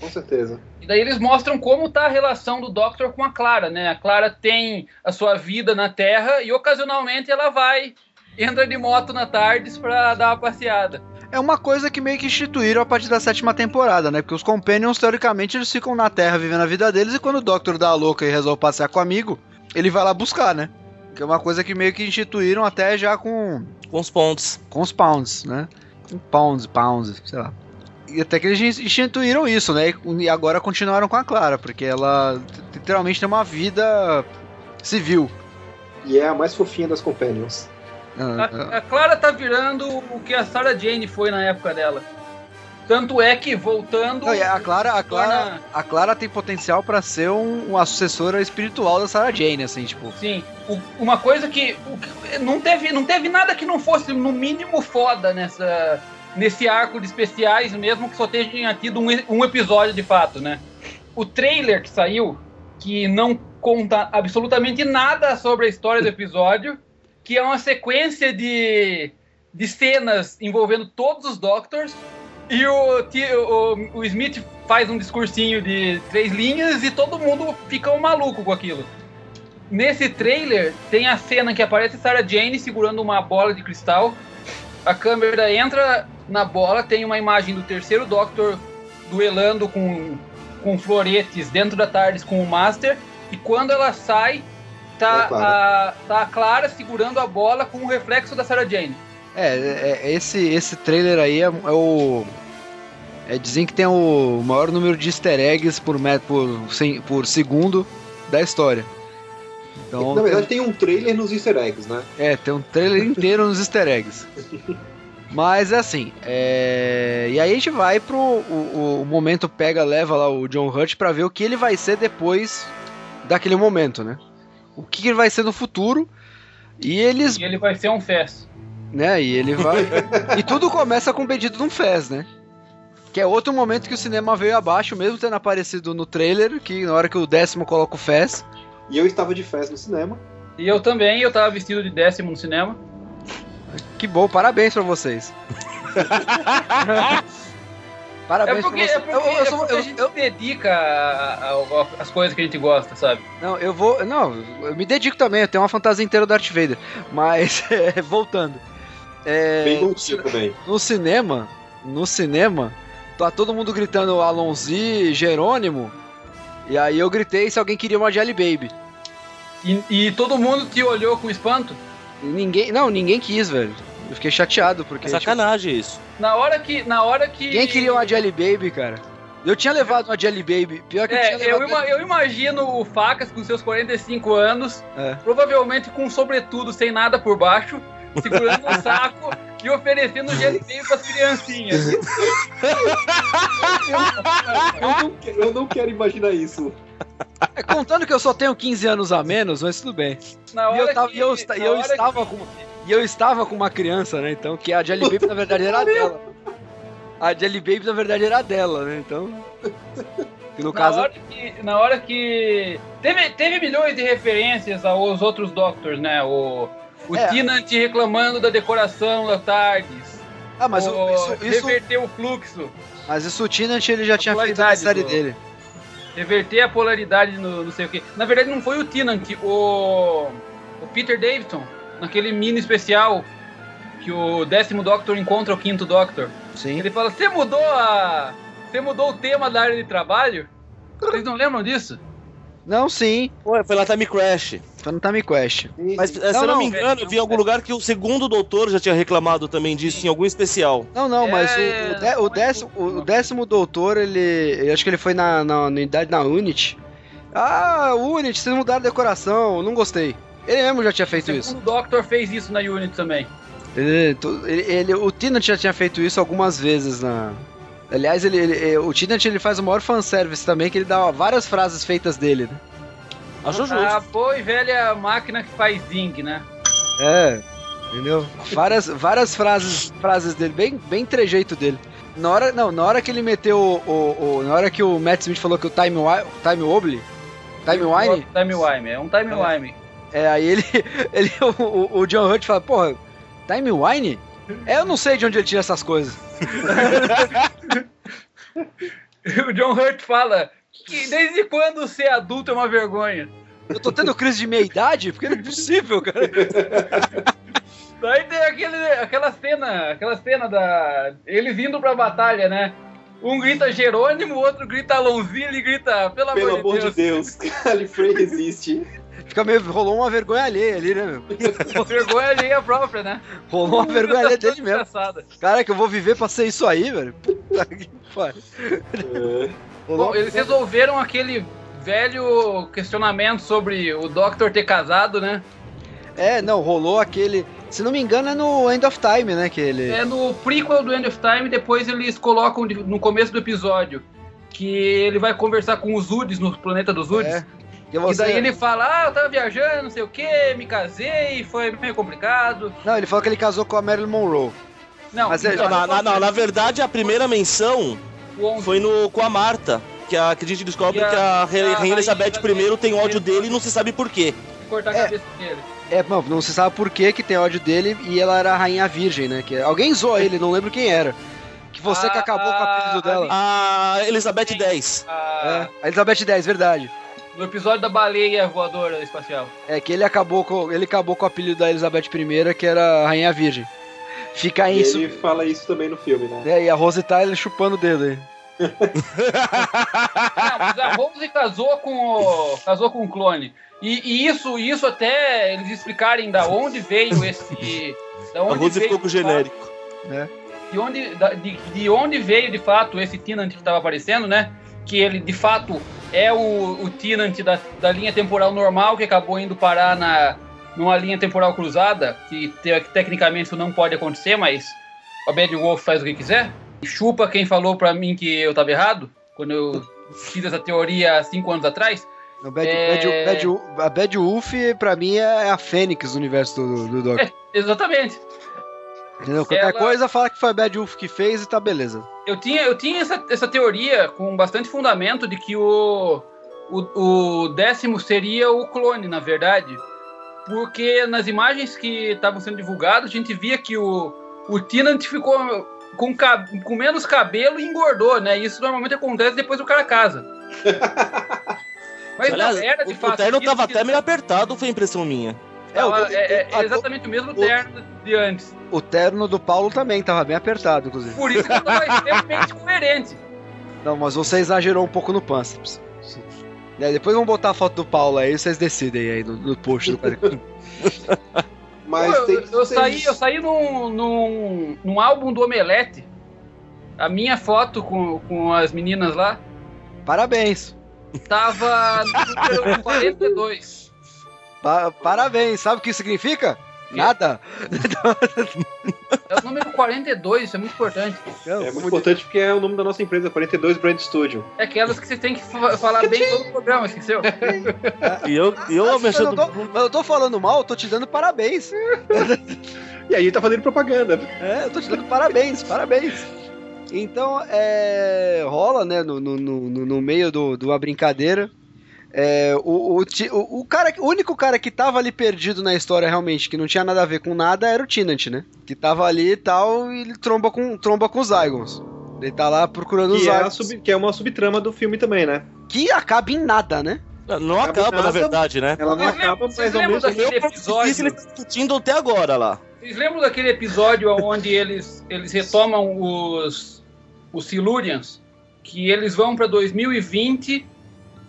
Speaker 9: Com certeza.
Speaker 5: E daí eles mostram como tá a relação do Doctor com a Clara, né? A Clara tem a sua vida na Terra e ocasionalmente ela vai, entra de moto na tardes pra dar uma passeada.
Speaker 2: É uma coisa que meio que instituíram a partir da sétima temporada, né? Porque os Companions, teoricamente, eles ficam na Terra vivendo a vida deles e quando o Doctor dá a louca e resolve passear com o amigo, ele vai lá buscar, né? Que é uma coisa que meio que instituíram até já com,
Speaker 4: Com os pontos.
Speaker 2: com os Pounds, né? Com Pounds, Pounds, sei lá. E até que eles instituíram isso, né? E agora continuaram com a Clara, porque ela literalmente tem uma vida civil.
Speaker 9: E é a mais fofinha das Companions.
Speaker 2: Ah, ah,
Speaker 5: A, a Clara tá virando o que a Sarah Jane foi na época dela. Tanto é que, voltando.
Speaker 2: Não, a Clara, a Clara,
Speaker 5: torna-
Speaker 2: a Clara tem potencial pra ser um, uma sucessora espiritual da Sarah Jane, assim, tipo.
Speaker 5: Sim, o- uma coisa que, o que- não, teve, não teve nada que não fosse, no mínimo, foda nessa, nesse arco de especiais, mesmo que só tenha tido um, um episódio de fato, né? O trailer que saiu, que não conta absolutamente nada sobre a história do episódio, que é uma sequência de, de cenas envolvendo todos os Doctors, e o, o, o Smith faz um discursinho de três linhas e todo mundo fica um maluco com aquilo. Nesse trailer tem a cena que aparece Sarah Jane segurando uma bola de cristal. A câmera entra na bola, tem uma imagem do terceiro Doctor duelando com, com floretes dentro da TARDIS com o Master. E quando ela sai, tá,
Speaker 9: a Clara.
Speaker 5: a, tá a Clara segurando a bola com o reflexo da Sarah Jane.
Speaker 2: É, é- é- esse, esse trailer aí é, é o. É, dizem que tem o maior número de easter eggs por, por, sem- por segundo da história. Então,
Speaker 9: Na verdade, tem um trailer nos easter eggs, né?
Speaker 2: É, tem um trailer inteiro nos easter eggs. <laughs> Mas é assim, é... e aí a gente vai pro o, o- momento pega, leva lá o John Hurt pra ver o que ele vai ser depois daquele momento, né? O que ele vai ser no futuro. E eles,
Speaker 5: E ele vai ser um fest.
Speaker 2: né, e ele vai... <laughs> e tudo começa com o pedido de um Fez, né? Que é outro momento que o cinema veio abaixo, mesmo tendo aparecido no trailer, que na hora que o décimo coloca o Fez,
Speaker 9: E eu estava de festa no cinema.
Speaker 5: E eu também, eu tava vestido de décimo no cinema.
Speaker 2: que bom, parabéns pra vocês. <laughs> Parabéns
Speaker 5: É porque,
Speaker 2: pra
Speaker 5: é porque,
Speaker 2: Eu- eu
Speaker 5: é
Speaker 2: sou-
Speaker 5: porque
Speaker 2: eu-
Speaker 5: a gente
Speaker 2: eu-
Speaker 5: se dedica às coisas que a gente gosta, sabe?
Speaker 2: Não, eu vou. Não, eu me dedico também, eu tenho uma fantasia inteira do Darth Vader. Mas, <laughs> é, voltando. É,
Speaker 9: Bem bonitinho também.
Speaker 2: no cinema, no cinema, tá todo mundo gritando Alonzi, Jerônimo. E aí eu gritei se alguém queria uma Jelly Baby.
Speaker 5: E, e todo mundo te olhou com espanto.
Speaker 2: Ninguém. Não, ninguém quis, velho. Eu fiquei chateado, porque.
Speaker 4: É sacanagem isso.
Speaker 5: Na hora que. Na hora que.
Speaker 2: tipo, quem queria uma Jelly Baby, cara? Eu tinha levado uma Jelly Baby. Pior que eu tinha
Speaker 5: É,
Speaker 2: levado.
Speaker 5: eu, ima- eu imagino o Facas com seus 45 anos,
Speaker 2: É.
Speaker 5: provavelmente com um sobretudo sem nada por baixo, segurando um <laughs> saco e oferecendo jelly baby pras criancinhas.
Speaker 9: Eu não, quero, eu não quero imaginar isso.
Speaker 2: É, contando que eu só tenho 15 anos a menos, mas tudo bem.
Speaker 5: Na
Speaker 2: E
Speaker 5: hora
Speaker 2: eu, tava,
Speaker 5: que-
Speaker 2: e eu, e eu
Speaker 5: hora
Speaker 2: estava
Speaker 5: que-
Speaker 2: com. E eu estava com uma criança, né? Então, que a Jelly Baby na verdade era dela. A Jelly Baby na verdade era dela, né? Então. Que no
Speaker 5: Na
Speaker 2: caso.
Speaker 5: hora que. Na hora que. Teve, teve milhões de referências aos outros Doctors, né? O, o
Speaker 2: É.
Speaker 5: Tennant reclamando da decoração da TARDIS.
Speaker 2: Ah, mas o- isso, isso,
Speaker 5: reverter o fluxo.
Speaker 2: mas isso o Tennant ele já
Speaker 5: A
Speaker 2: tinha feito na série
Speaker 5: do-
Speaker 2: dele.
Speaker 5: Reverter a polaridade no não sei o que. Na verdade, não foi o Tennant, o. O Peter Davidson, naquele mini especial que o décimo Doctor encontra o quinto Doctor.
Speaker 2: Sim.
Speaker 5: Ele fala: Você mudou a. Você mudou o tema da área de trabalho? Vocês não lembram disso?
Speaker 2: Não, sim.
Speaker 4: Ué, foi lá Time Crash.
Speaker 2: Foi no Time Quest.
Speaker 4: Mas, eh, se
Speaker 2: Não,
Speaker 4: eu não,
Speaker 2: não,
Speaker 4: me engano, eu vi em algum lugar que o segundo doutor já tinha reclamado também disso em algum especial.
Speaker 2: Não, não, mas o-
Speaker 5: É,
Speaker 2: o,
Speaker 5: é
Speaker 2: décimo, o décimo doutor, ele. Eu acho que ele foi na, na, na unidade na Unity. Ah, Unity, vocês mudaram a decoração, não gostei. Ele mesmo já tinha feito
Speaker 5: O
Speaker 2: isso.
Speaker 5: segundo Doctor fez isso na Unity também.
Speaker 2: Ele, ele, ele- o Tennant já tinha feito isso algumas vezes na. Aliás, ele, ele- o Tennant ele faz o maior fanservice também, que ele dá várias frases feitas dele, né?
Speaker 4: Acho justo.
Speaker 5: A boa e velha máquina que faz zing, né?
Speaker 2: É, entendeu? Várias, várias frases, frases dele, bem, bem trejeito dele. Na hora, não, na hora que ele meteu o, o- o- na hora que o Matt Smith falou que o Time, Time Wobbly, Time Wine,
Speaker 5: Time Wime, é um Time
Speaker 2: É. É, aí ele, <laughs> ele o, o- John Hurt fala, porra, Time Wine? É, eu não sei de onde ele tira essas coisas. <laughs>
Speaker 5: O John Hurt fala que desde quando ser adulto é uma vergonha.
Speaker 2: Eu tô tendo crise de meia idade? Porque não é possível, cara. <laughs>
Speaker 5: Daí tem aquele, aquela cena, aquela cena da. Eles indo pra batalha, né? Um grita Jerônimo, o outro grita Alonzi, ele grita, pelo,
Speaker 9: Pelo
Speaker 5: amor de Deus.
Speaker 9: Gallifrey resiste.
Speaker 2: Fica meio, rolou uma vergonha alheia ali, né, meu? <laughs>
Speaker 5: Vergonha alheia própria, né?
Speaker 2: Rolou uma vergonha alheia dele mesmo. Cara, que eu vou viver pra ser isso aí, velho. Puta que pariu.
Speaker 9: É,
Speaker 5: Bom, eles resolveram aquele velho questionamento sobre o Doctor ter casado, né?
Speaker 2: É, não, rolou aquele. Se não me engano, é no End of Time, né? Que ele.
Speaker 5: É no prequel do End of Time, depois eles colocam no começo do episódio que ele vai conversar com os Uds no planeta dos Uds.
Speaker 2: É. Que
Speaker 5: E
Speaker 2: você-
Speaker 5: daí ele fala, ah, eu tava viajando, não sei o que, me casei, foi meio complicado.
Speaker 2: Não, ele falou que ele casou com a Marilyn Monroe.
Speaker 5: Não,
Speaker 2: Mas é-
Speaker 5: então,
Speaker 4: Na, na- na- na verdade, a primeira menção
Speaker 5: o 11.
Speaker 4: foi no, com a Marta. Que a, que a gente descobre
Speaker 5: E a-
Speaker 4: que a,
Speaker 5: a
Speaker 4: Rainha Elizabeth I tem ódio dele e não se sabe por quê.
Speaker 5: cortar a
Speaker 2: É.
Speaker 5: cabeça dele.
Speaker 2: É, não, não se sabe por que que tem ódio dele e ela era a rainha virgem, né? Que alguém zoou ele, não lembro quem era. Que você que
Speaker 5: Ah,
Speaker 2: acabou com o apelido
Speaker 5: a-
Speaker 2: dela.
Speaker 4: A Elizabeth X.
Speaker 5: Ah,
Speaker 2: É, a Elizabeth 10, verdade.
Speaker 5: No episódio da baleia voadora espacial.
Speaker 2: É que ele acabou com ele acabou com o apelido da Elizabeth I, que era a rainha virgem. Fica
Speaker 9: E
Speaker 2: isso.
Speaker 9: ele fala isso também no filme, né?
Speaker 2: É, e a Rose Tyler chupando o dedo aí. <laughs>
Speaker 5: Não, mas a Rose casou com o, casou com o clone. E, e isso, isso até eles explicarem da onde veio esse. Da
Speaker 4: A
Speaker 5: onde
Speaker 4: Rose
Speaker 5: veio
Speaker 4: ficou com o
Speaker 5: fato-
Speaker 4: genérico.
Speaker 5: de onde, da- de, de onde veio de fato esse Tenant que estava aparecendo, né? Que ele de fato é o, o da, da linha temporal normal que acabou indo parar na, numa linha temporal cruzada, que te- tecnicamente isso não pode acontecer, mas a Bad Wolf faz o que quiser. E chupa quem falou pra mim que eu tava errado, quando eu fiz essa teoria há cinco anos atrás.
Speaker 2: O Bad,
Speaker 5: É.
Speaker 2: Bad- Bad- a Bad Wolf, pra mim, é a Fênix do universo do, do Doctor.
Speaker 5: Exatamente.
Speaker 2: Entendeu? Qualquer
Speaker 5: ela-
Speaker 2: coisa, fala que foi a Bad Wolf que fez e tá beleza.
Speaker 5: Eu tinha, eu tinha essa, essa teoria com bastante fundamento de que o, o, o décimo seria o clone, na verdade. Porque nas imagens que estavam sendo divulgadas, a gente via que o, o Tenant ficou com, com menos cabelo e engordou, né? Isso normalmente acontece depois do cara casa. Mas
Speaker 4: Aliás,
Speaker 5: era de
Speaker 4: o,
Speaker 5: fato.
Speaker 4: o terno
Speaker 5: isso
Speaker 4: tava até meio apertado, foi impressão minha.
Speaker 2: É, o,
Speaker 5: é, é
Speaker 2: a-
Speaker 5: exatamente o mesmo
Speaker 2: o-
Speaker 5: terno de antes.
Speaker 2: o terno do Paulo também tava bem apertado, inclusive.
Speaker 5: Por isso que eu tava extremamente coerente. <laughs>
Speaker 2: Não, mas você exagerou um pouco no pânceps. É, depois vamos botar a foto do Paulo aí, vocês decidem aí no, no post do. <laughs>
Speaker 9: Mas
Speaker 5: Pô, eu,
Speaker 9: tem,
Speaker 5: eu- saí, eu saí num, num, num álbum do Omelete. A minha foto com, com as meninas lá
Speaker 2: Parabéns.
Speaker 5: tava no número 42.
Speaker 2: Pa- parabéns. Sabe o que isso significa? <laughs> Nada.
Speaker 5: É o número 42, isso é muito importante.
Speaker 2: Não,
Speaker 9: É muito importante porque é o nome da nossa empresa, 42 Brand Studio.
Speaker 5: É aquelas que você tem que fa- falar bem todo o programa, esqueceu? <laughs>
Speaker 4: E eu, e eu
Speaker 2: Mas eu, não tô, mas eu tô falando mal, eu tô te dando parabéns.
Speaker 9: E aí tá fazendo propaganda.
Speaker 2: É, eu tô te dando parabéns, parabéns. Então, é, rola, né, no, no, no, no meio do, de uma brincadeira. É, o, o, o, cara, o único cara que tava ali perdido na história realmente, que não tinha nada a ver com nada, era o Tinant, né? Que tava ali e tal, e ele tromba com, tromba com os Zygons. Ele tá lá procurando os
Speaker 9: Que é,
Speaker 2: Zygons.
Speaker 9: sub- que é uma subtrama do filme também, né?
Speaker 2: Que acaba em nada, né?
Speaker 4: Não
Speaker 9: Acaba
Speaker 4: acaba, na
Speaker 9: nada.
Speaker 4: verdade, né?
Speaker 9: Ela não
Speaker 5: Vocês
Speaker 9: acaba, mas ao mesmo
Speaker 5: daquele
Speaker 9: tempo.
Speaker 5: episódio?
Speaker 4: Ele tá discutindo até agora lá.
Speaker 5: Vocês lembram daquele episódio onde eles, eles retomam os, os Silurians? Que eles vão para 2020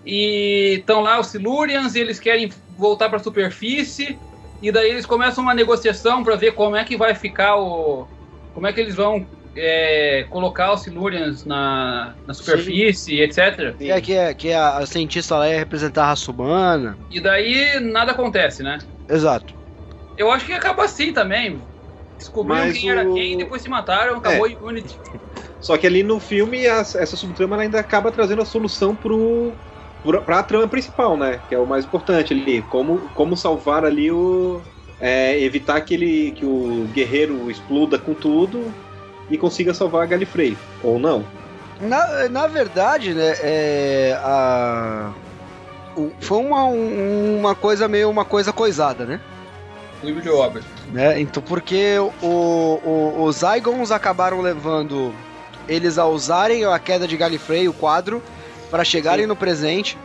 Speaker 5: e estão lá os Silurians e eles querem voltar para a superfície e daí eles começam uma negociação para ver como é que vai ficar o como é que eles vão é, colocar os Silurians na, na superfície, etc.
Speaker 2: Que é, que é, que é a, a cientista lá ia representar a raça humana.
Speaker 5: E daí nada acontece, né?
Speaker 2: Exato.
Speaker 5: Eu acho que acaba assim também. Descobriram
Speaker 9: Mas
Speaker 5: quem era
Speaker 9: o-
Speaker 5: quem, depois se mataram, acabou o Unity.
Speaker 9: Só que ali no filme, essa subtrama ainda acaba trazendo a solução pro, pro, pra trama principal, né? Que é o mais importante ali. Como, como salvar ali o. é, evitar que, ele, que o guerreiro exploda com tudo e consiga salvar a Galifrey. Ou não.
Speaker 2: Na, na verdade, né, é, a, o- foi uma, um- uma coisa meio uma coisa coisada, né?
Speaker 5: Livro de obras.
Speaker 2: né? Então, porque o, o- os Zygons acabaram levando eles a usarem a queda de Galifrey, o quadro, para chegarem
Speaker 9: Sim.
Speaker 2: no presente.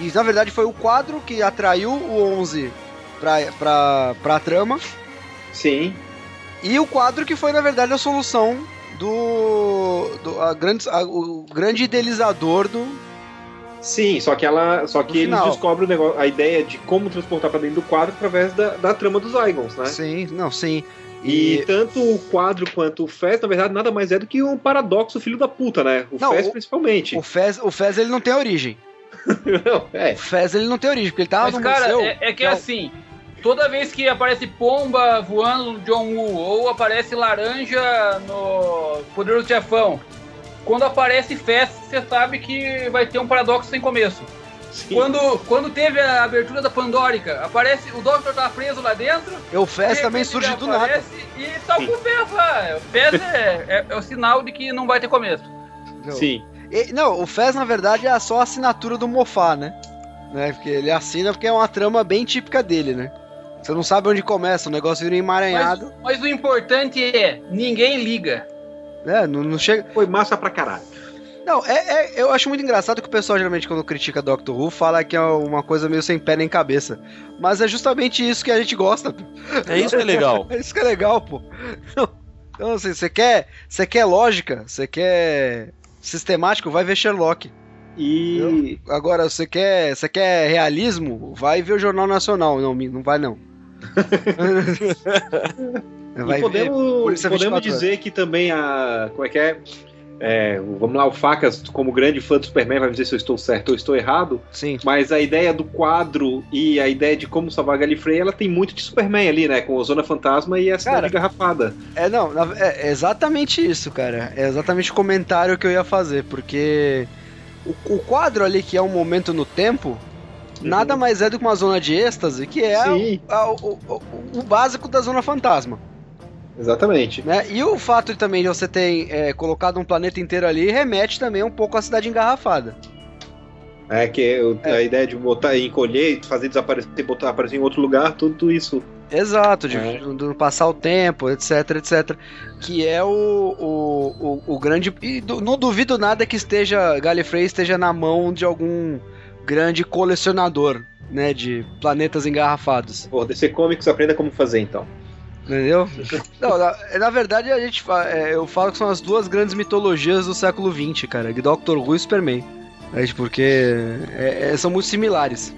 Speaker 2: E na verdade foi o quadro que atraiu o 11 pra, pra, pra trama.
Speaker 9: Sim.
Speaker 2: E o quadro que foi, na verdade, a solução do. do a grande, a- o grande idealizador do.
Speaker 9: Sim, só que ela. Só que eles
Speaker 2: final.
Speaker 9: descobrem o negócio, a ideia de como transportar pra dentro do quadro através da, da trama dos Zygons, né?
Speaker 2: Sim, não, sim.
Speaker 9: E,
Speaker 2: E.
Speaker 9: tanto o quadro quanto o Fez, na verdade, nada mais é do que um paradoxo filho da puta, né? O
Speaker 2: Não,
Speaker 9: Fez
Speaker 2: o-
Speaker 9: principalmente.
Speaker 2: O Fez, o Fez ele não tem origem.
Speaker 9: Não, é.
Speaker 2: O Fez ele não tem origem, porque ele tava
Speaker 5: Mas,
Speaker 2: no
Speaker 5: cara,
Speaker 2: museu.
Speaker 5: é, é que é
Speaker 2: Não.
Speaker 5: assim. toda vez que aparece pomba voando no John Woo, ou aparece laranja no Poderoso Chefão, quando aparece Fest, você sabe que vai ter um paradoxo sem começo.
Speaker 9: Sim.
Speaker 5: Quando, quando teve a abertura da Pandórica, aparece, o Doctor tá preso lá dentro.
Speaker 2: Eu Fest
Speaker 5: de
Speaker 2: também surge do nada.
Speaker 5: E tá o Fest lá. O Fest é, é, é o sinal de que não vai ter começo.
Speaker 9: Sim.
Speaker 2: E- não, o Fez, na verdade, é só a assinatura do Mofá, né? né? Porque ele assina porque é uma trama bem típica dele, né? Você não sabe onde começa, o negócio vira emaranhado.
Speaker 5: Mas o importante é, ninguém liga.
Speaker 2: né? Não, não chega.
Speaker 9: Foi massa pra caralho.
Speaker 2: Não, é, é- eu acho muito engraçado que o pessoal geralmente quando critica Doctor Who fala que é uma coisa meio sem pé nem cabeça. Mas é justamente isso que a gente gosta.
Speaker 4: É isso que é legal. <laughs>
Speaker 2: É isso que é legal, pô. Então, assim, você quer, você quer lógica, você quer sistemático, vai ver Sherlock.
Speaker 9: E.
Speaker 2: Agora, você quer, você quer realismo, vai ver o Jornal Nacional. Não, não vai não. <laughs> vai
Speaker 9: e podemos, podemos
Speaker 2: 24
Speaker 9: dizer que também a. Como é que é? É, vamos lá, o Facas, como grande fã do Superman, vai dizer se eu estou certo ou estou errado.
Speaker 2: Sim.
Speaker 9: Mas a ideia do quadro e a ideia de como salvar Gallifrey, ela tem muito de Superman ali, né? Com a Zona Fantasma e a cidade
Speaker 2: Cara,
Speaker 9: garrafada.
Speaker 2: É, não, na- é exatamente isso, cara. É exatamente o comentário que eu ia fazer, porque o, o quadro ali, que é um momento no tempo, nada mais é do que uma zona de êxtase, que é a- o, o- o básico da zona fantasma.
Speaker 9: Exatamente.
Speaker 2: Né? E o fato também de você ter é, colocado um planeta inteiro ali remete também um pouco à cidade engarrafada.
Speaker 9: É que o- a ideia de botar, encolher, fazer desaparecer, botar aparecer em outro lugar, tudo isso.
Speaker 2: Exato, de,
Speaker 9: É.
Speaker 2: de passar o tempo, etc, etc. Que é o, o, o, o grande. E du- não duvido nada que esteja. Gallifrey esteja na mão de algum grande colecionador, né? De planetas engarrafados.
Speaker 9: Por DC Comics, aprenda como fazer então.
Speaker 2: Entendeu? Não, na, na verdade, a gente é, eu falo que são as duas grandes mitologias do século XX, cara. Doctor Who e Superman. É, porque é, é, são muito similares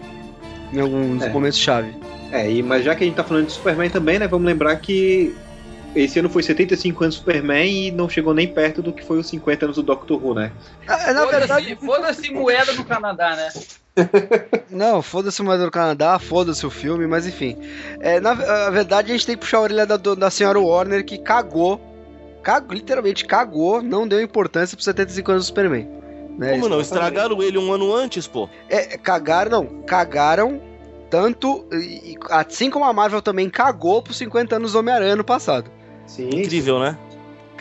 Speaker 2: em alguns
Speaker 9: É.
Speaker 2: momentos chave.
Speaker 9: É, e, mas já que a gente tá falando de Superman também, né? Vamos lembrar que esse ano foi 75 anos do Superman e não chegou nem perto do que foi os 50 anos do Doctor Who, né?
Speaker 2: Ah, Na
Speaker 5: Foda-se-
Speaker 2: verdade,
Speaker 5: Foda-se moeda no Canadá, né?
Speaker 2: Não, foda-se o Moeda do Canadá, foda-se o filme, mas enfim. É, na, na verdade, a gente tem que puxar a orelha da, da senhora Warner que cagou, cagou, literalmente cagou, não deu importância pro 75 anos do Superman. Né?
Speaker 4: Como não? Estragaram ele um ano antes, pô.
Speaker 2: É, cagaram, não, cagaram tanto, e- e assim como a Marvel também cagou pros 50 anos do Homem-Aranha no passado.
Speaker 9: Sim.
Speaker 4: Incrível, né?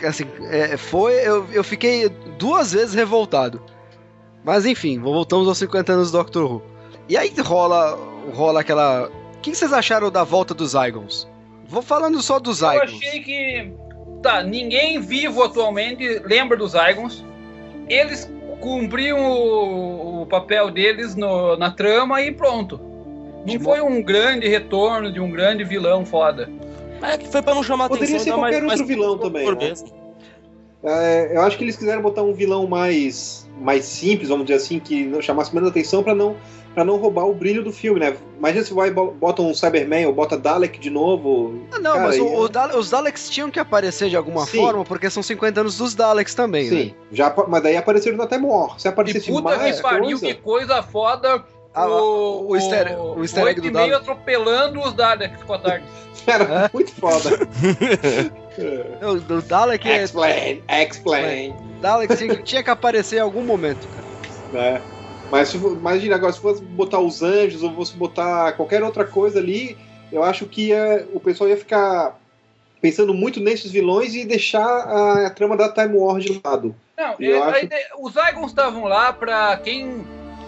Speaker 2: Assim, é, foi, eu, eu fiquei duas vezes revoltado. Mas enfim, voltamos aos 50 anos do Doctor Who. E aí rola, rola aquela. O que vocês acharam da volta dos Zygons? Vou falando só dos
Speaker 5: Eu
Speaker 2: Zygons.
Speaker 5: achei que. Tá, ninguém vivo atualmente lembra dos Zygons. Eles cumpriam o, o papel deles no- na trama e pronto. Não
Speaker 2: Tipo-
Speaker 5: foi um grande retorno de um grande vilão foda.
Speaker 4: É que foi pra não chamar
Speaker 9: Poderia
Speaker 4: atenção.
Speaker 9: ser
Speaker 4: ainda mais-
Speaker 9: qualquer outro
Speaker 4: mais
Speaker 9: vilão
Speaker 4: por
Speaker 9: também, né? É, eu acho que eles quiseram botar um vilão mais, mais simples, vamos dizer assim, que não chamasse menos atenção pra não, pra não roubar o brilho do filme, né? Imagina se vai bo- bota um Cyberman ou bota Dalek de novo.
Speaker 2: Ah, não,
Speaker 9: Cara,
Speaker 2: mas o-
Speaker 9: e-
Speaker 2: os Daleks tinham que aparecer de alguma
Speaker 9: Sim.
Speaker 2: forma, porque são 50 anos dos Daleks também, né?
Speaker 9: Sim, já, pa- mas daí apareceram até Moore. Se
Speaker 5: E
Speaker 9: aparecesse
Speaker 5: puta
Speaker 9: mais
Speaker 5: que pariu,
Speaker 9: coisa,
Speaker 5: que coisa foda.
Speaker 2: Ah,
Speaker 5: o,
Speaker 2: o easter- o easter egg do
Speaker 5: oito e meio atropelando os Daleks com a tarde. <laughs>
Speaker 9: era muito foda. <laughs>
Speaker 2: O, o Dalek, é,
Speaker 9: Explain, explain.
Speaker 2: Dalek tinha, tinha que aparecer em algum momento, cara.
Speaker 9: né? Mas se, for- imagina agora, se fosse botar os anjos ou fosse botar qualquer outra coisa ali, eu acho que ia- o pessoal ia ficar pensando muito nesses vilões e deixar a, a trama da Time War de lado.
Speaker 5: Não,
Speaker 9: Eu
Speaker 5: é,
Speaker 9: acho-
Speaker 5: ideia- os Zygons estavam lá pra quem,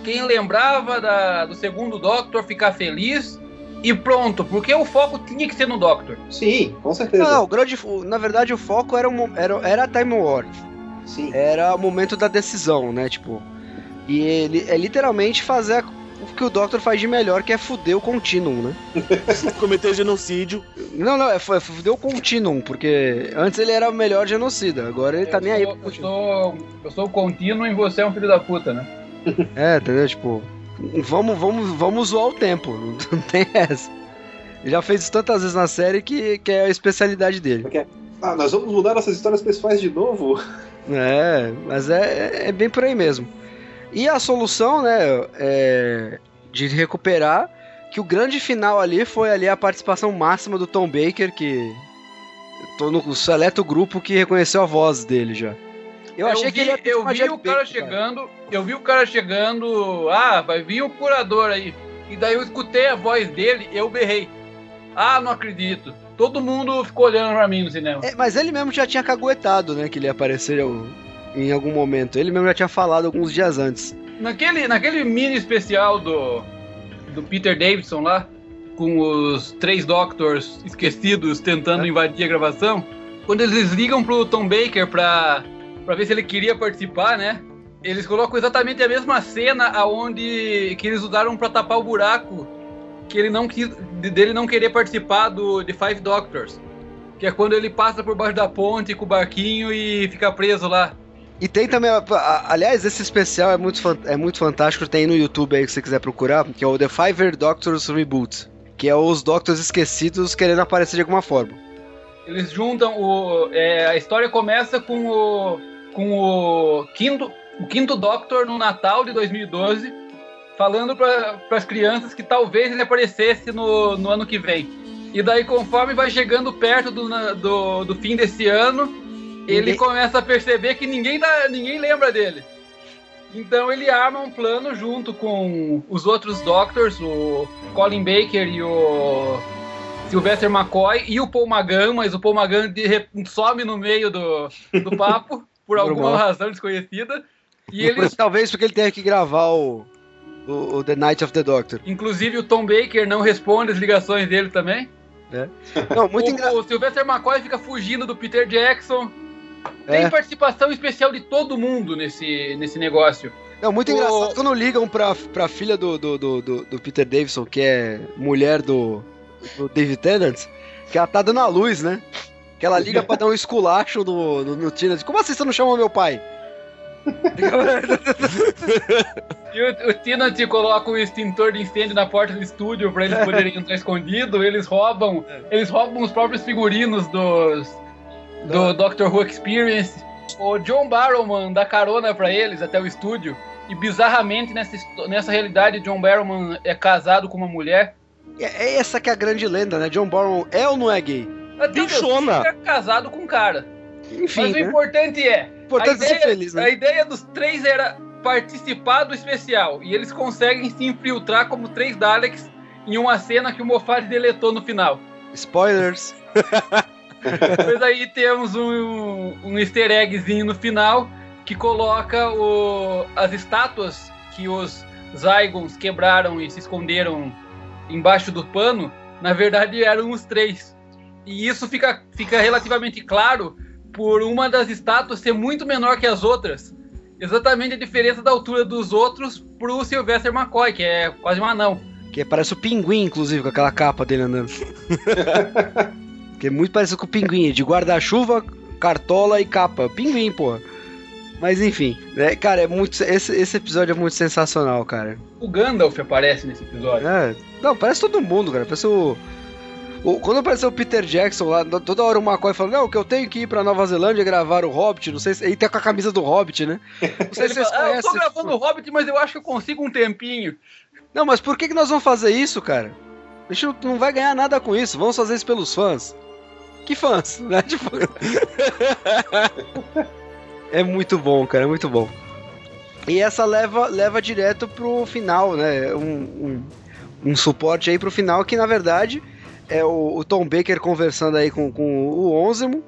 Speaker 5: quem lembrava da- do segundo Doctor ficar feliz e pronto, porque o foco tinha que ser no Doctor.
Speaker 9: Sim, com certeza.
Speaker 2: Não, o grande, o- na verdade o foco era, o mo- era, era a Time War.
Speaker 9: Sim.
Speaker 2: Era o momento da decisão, né? Tipo. E ele é literalmente fazer a- o que o Doctor faz de melhor, que é fuder o Continuum, né? <laughs>
Speaker 4: Cometer genocídio.
Speaker 2: Não, não, é, foi- fuder o Continuum, porque antes ele era o melhor genocida, agora ele tá
Speaker 5: eu
Speaker 2: nem aí pro
Speaker 5: eu
Speaker 2: Continuum.
Speaker 5: sou, eu sou contínuo e você é um filho da puta, né?
Speaker 2: É, entendeu? Tipo, vamos, vamos, vamos zoar o tempo, <laughs> não tem essa. Ele já fez isso tantas vezes na série que, que é a especialidade dele.
Speaker 9: Ah, nós vamos mudar nossas histórias pessoais de novo?
Speaker 2: É, mas é, é bem por aí mesmo. E a solução, né, é, de recuperar que o grande final ali foi ali a participação máxima do Tom Baker, que tô no seleto grupo que reconheceu a voz dele já.
Speaker 5: Eu, achei
Speaker 2: vi,
Speaker 5: que ele ia ter
Speaker 2: eu vi o
Speaker 5: cara
Speaker 2: Baker,
Speaker 5: chegando, eu vi o cara chegando, ah, vai vir o curador aí. E daí eu escutei a voz dele, eu berrei. Ah, não acredito. Todo mundo ficou olhando pra mim no cinema.
Speaker 2: É, mas ele mesmo já tinha caguetado, né, que ele ia aparecer em algum momento. Ele mesmo já tinha falado alguns dias antes.
Speaker 5: Naquele, naquele mini especial do, do Peter Davidson lá, com os três Doctors esquecidos tentando invadir a gravação, quando eles ligam pro Tom Baker pra, pra ver se ele queria participar, né? Eles colocam exatamente a mesma cena aonde que eles usaram pra tapar o buraco que ele não quis, de- dele não querer participar do The Five Doctors. Que é quando ele passa por baixo da ponte com o barquinho e fica preso lá.
Speaker 2: E tem também, aliás, esse especial é muito, é muito fantástico, tem no YouTube aí que você quiser procurar, que é o The Five Doctors Reboot, que é os Doctors esquecidos querendo aparecer de alguma forma.
Speaker 5: Eles juntam o. é, a história começa com o. com o quinto, o quinto Doctor no Natal de 2012, falando para as crianças que talvez ele aparecesse no, no ano que vem. E daí, conforme vai chegando perto do, do, do fim desse ano, ele começa a perceber que ninguém, dá, ninguém lembra dele. Então ele arma um plano junto com os outros Doctors, o Colin Baker e o Sylvester McCoy e o Paul Magan, mas o Paul Magan de some no meio do, do papo, <laughs> por alguma razão desconhecida. E
Speaker 2: Por-
Speaker 5: eles,
Speaker 2: Talvez porque ele tenha que gravar o, o, o The Night of the Doctor.
Speaker 5: inclusive o Tom Baker não responde as ligações dele também.
Speaker 2: Não, muito
Speaker 5: o,
Speaker 2: engraçado.
Speaker 5: o Sylvester McCoy fica fugindo do Peter Jackson. Tem
Speaker 2: É.
Speaker 5: participação especial de todo mundo nesse, nesse negócio.
Speaker 2: Não, muito
Speaker 5: o-
Speaker 2: engraçado quando ligam pra, pra filha do, do, do, do- do Peter Davidson, que é mulher do, do David Tennant, que ela tá dando a luz, né? Que ela liga pra dar um esculacho no, no, no Tennant. Como assim você não chamou meu pai? <laughs>
Speaker 5: E o, o Tennant coloca o extintor de incêndio na porta do estúdio pra eles poderem entrar escondido. Eles roubam, eles roubam os próprios figurinos dos do Doctor Who Experience. O John Barrowman dá carona pra eles até o estúdio. E bizarramente nessa, nessa realidade, John Barrowman é casado com uma mulher.
Speaker 2: É, essa que é a grande lenda, né? John Barrow é ou não é gay?
Speaker 5: Até o
Speaker 4: Bichona.
Speaker 5: é casado com um cara.
Speaker 2: Enfim,
Speaker 5: Mas o
Speaker 2: né?
Speaker 5: importante é,
Speaker 2: Importante
Speaker 5: a
Speaker 2: é ser
Speaker 5: ideia,
Speaker 2: feliz, né?
Speaker 5: A ideia dos três era participar do especial. E eles conseguem se infiltrar como três Daleks em uma cena que o Moffat deletou no final.
Speaker 2: Spoilers. <laughs>
Speaker 5: Depois aí temos um, um easter eggzinho no final que coloca o- as estátuas que os Zygons quebraram e se esconderam embaixo do pano. Na verdade eram os três. E isso fica, fica relativamente claro por uma das estátuas ser muito menor que as outras. Exatamente a diferença da altura dos outros pro Sylvester McCoy, que é quase um anão.
Speaker 2: Que parece o pinguim, inclusive, com aquela capa dele andando. <laughs> que é muito parecido com o pinguim, de guarda-chuva, cartola e capa. Pinguim, porra. Mas enfim, né, cara, é muito. Esse, esse episódio é muito sensacional, cara.
Speaker 5: O Gandalf aparece nesse episódio.
Speaker 2: É, não, parece todo mundo, cara. Parece o. quando apareceu o Peter Jackson lá, toda hora o McCoy falando, não, que eu tenho que ir pra Nova Zelândia gravar o Hobbit, não sei se. Ele tá com a camisa do Hobbit, né? Não sei <laughs> se vocês
Speaker 5: fala, ah, eu tô
Speaker 2: conhecem.
Speaker 5: gravando o Hobbit, mas eu acho que eu consigo um tempinho.
Speaker 2: Não, mas por que, que nós vamos fazer isso, cara? A gente não, não vai ganhar nada com isso. Vamos fazer isso pelos fãs. Que fãs? <laughs> Né? Tipo... <laughs> é muito bom, cara, é muito bom. E essa leva, leva direto pro final, né? Um, um, um suporte aí pro final que, na verdade, é o, o Tom Baker conversando aí com, com o Onzemo,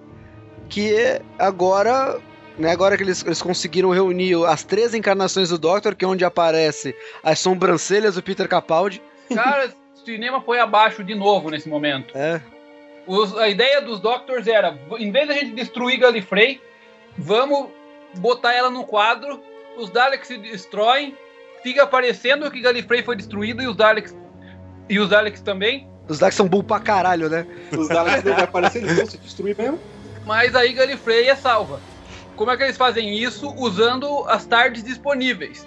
Speaker 2: que é agora... Né, agora que eles, eles conseguiram reunir as três encarnações do Doctor, que é onde aparece as sobrancelhas do Peter Capaldi.
Speaker 5: Cara, o cinema foi abaixo de novo nesse momento.
Speaker 2: É.
Speaker 5: Os- a ideia dos Doctors era, em vez da gente destruir Gallifrey, vamos botar ela no quadro, os Daleks se destroem, fica aparecendo que Gallifrey foi destruído e os Daleks e os Daleks também,
Speaker 2: Os Daleks são burros pra caralho, né?
Speaker 9: Os Daleks devem aparecer, eles vão se destruir mesmo.
Speaker 5: mas aí Gallifrey é salva. Como é que eles fazem isso? Usando as tardes disponíveis.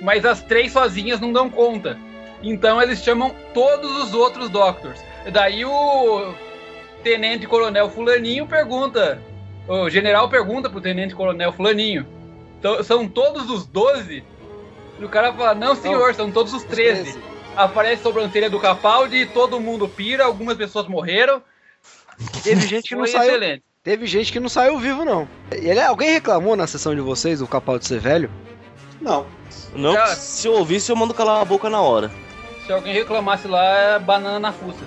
Speaker 5: Mas as três sozinhas não dão conta. Então eles chamam todos os outros Doctors. Daí o Tenente Coronel Fulaninho pergunta. O general pergunta pro Tenente Coronel Fulaninho. "Então, são todos os 12? E o cara fala, não senhor, são todos os 13. Aparece a sobrancelha do Capaldi, todo mundo pira, algumas pessoas morreram.
Speaker 2: Teve gente que não saiu.
Speaker 5: excelente.
Speaker 2: Teve gente que não saiu vivo, não. Ele- alguém reclamou na sessão de vocês o Capaldi ser velho?
Speaker 9: Não.
Speaker 4: Não,
Speaker 5: Já-
Speaker 4: se eu ouvisse, eu mando calar a boca na hora.
Speaker 5: Se alguém reclamasse lá, é banana na fuça.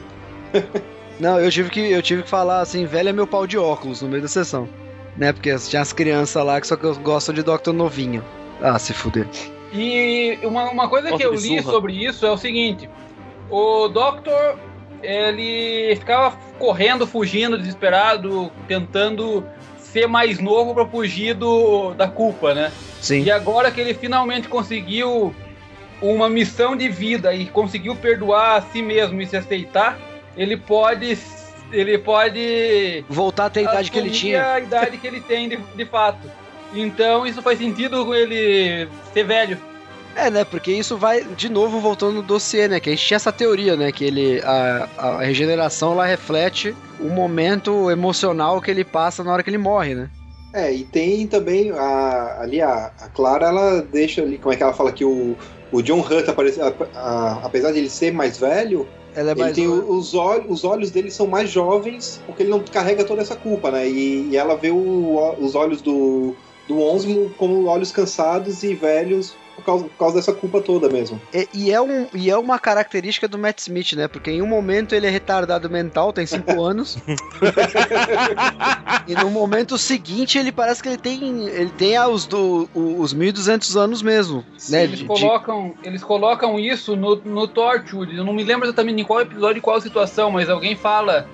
Speaker 5: <laughs>
Speaker 2: Não, eu tive que, eu tive que falar assim, velho é meu pau de óculos no meio da sessão. Né? Porque tinha as crianças lá que só que gostam de Dr. Novinho. Ah, se fuder.
Speaker 5: E uma, uma coisa
Speaker 4: Nossa,
Speaker 5: que eu li
Speaker 4: surra.
Speaker 5: sobre isso é o seguinte: o Doctor ele ficava correndo, fugindo, desesperado, tentando ser mais novo para fugir do, da culpa, né?
Speaker 2: Sim.
Speaker 5: E agora que ele finalmente conseguiu uma missão de vida e conseguiu perdoar a si mesmo e se aceitar, ele pode ele pode
Speaker 2: Voltar a ter a idade que ele tinha.
Speaker 5: a idade que ele tem de, de fato. Então isso faz sentido com ele ser velho.
Speaker 2: É, né? Porque isso vai de novo voltando no dossiê, né? Que a gente tinha essa teoria, né? Que ele. A, a regeneração ela reflete o momento emocional que ele passa na hora que ele morre, né?
Speaker 9: É, e tem também a, ali a, a Clara, ela deixa ali, como é que ela fala que o, o John Hunt, aparece, a- a- apesar de ele ser mais velho,
Speaker 2: Ela é
Speaker 9: ele
Speaker 2: mais.
Speaker 9: tem o- os, olhos, os olhos dele são mais jovens, porque ele não carrega toda essa culpa, né? E, e ela vê o- os olhos do, do Onsmo como olhos cansados e velhos por causa, por causa dessa culpa toda mesmo.
Speaker 2: E, e é um, e é uma característica do Matt Smith, né? Porque em um momento ele é retardado mental, tem 5 <laughs> anos. e no momento seguinte ele parece que ele tem. Ele tem ah, os, do, os 1200 anos mesmo. né?
Speaker 5: Eles
Speaker 2: De- de-
Speaker 5: colocam, eles colocam isso no, no Torchwood. Eu não me lembro exatamente em qual episódio e qual situação, mas alguém fala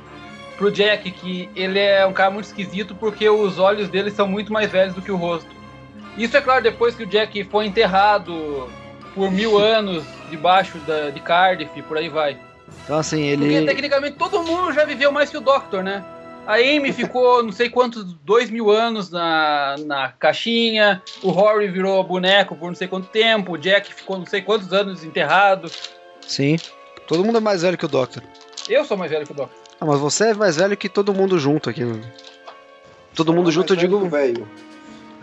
Speaker 5: pro Jack que ele é um cara muito esquisito porque os olhos dele são muito mais velhos do que o rosto. Isso é claro depois que o Jack foi enterrado por mil anos debaixo da, de Cardiff, por aí vai.
Speaker 2: Então assim,
Speaker 5: Porque
Speaker 2: ele.
Speaker 5: tecnicamente todo mundo já viveu mais que o Doctor, né? A Amy <laughs> ficou não sei quantos, dois mil anos na, na caixinha, o Rory virou boneco por não sei quanto tempo, o Jack ficou não sei quantos anos enterrado.
Speaker 2: Sim. Todo mundo é mais velho que o Doctor.
Speaker 5: Eu sou mais velho que o Doctor.
Speaker 2: Ah, mas você é mais velho que todo mundo junto aqui. né? Todo mundo junto, eu digo.
Speaker 9: que o velho.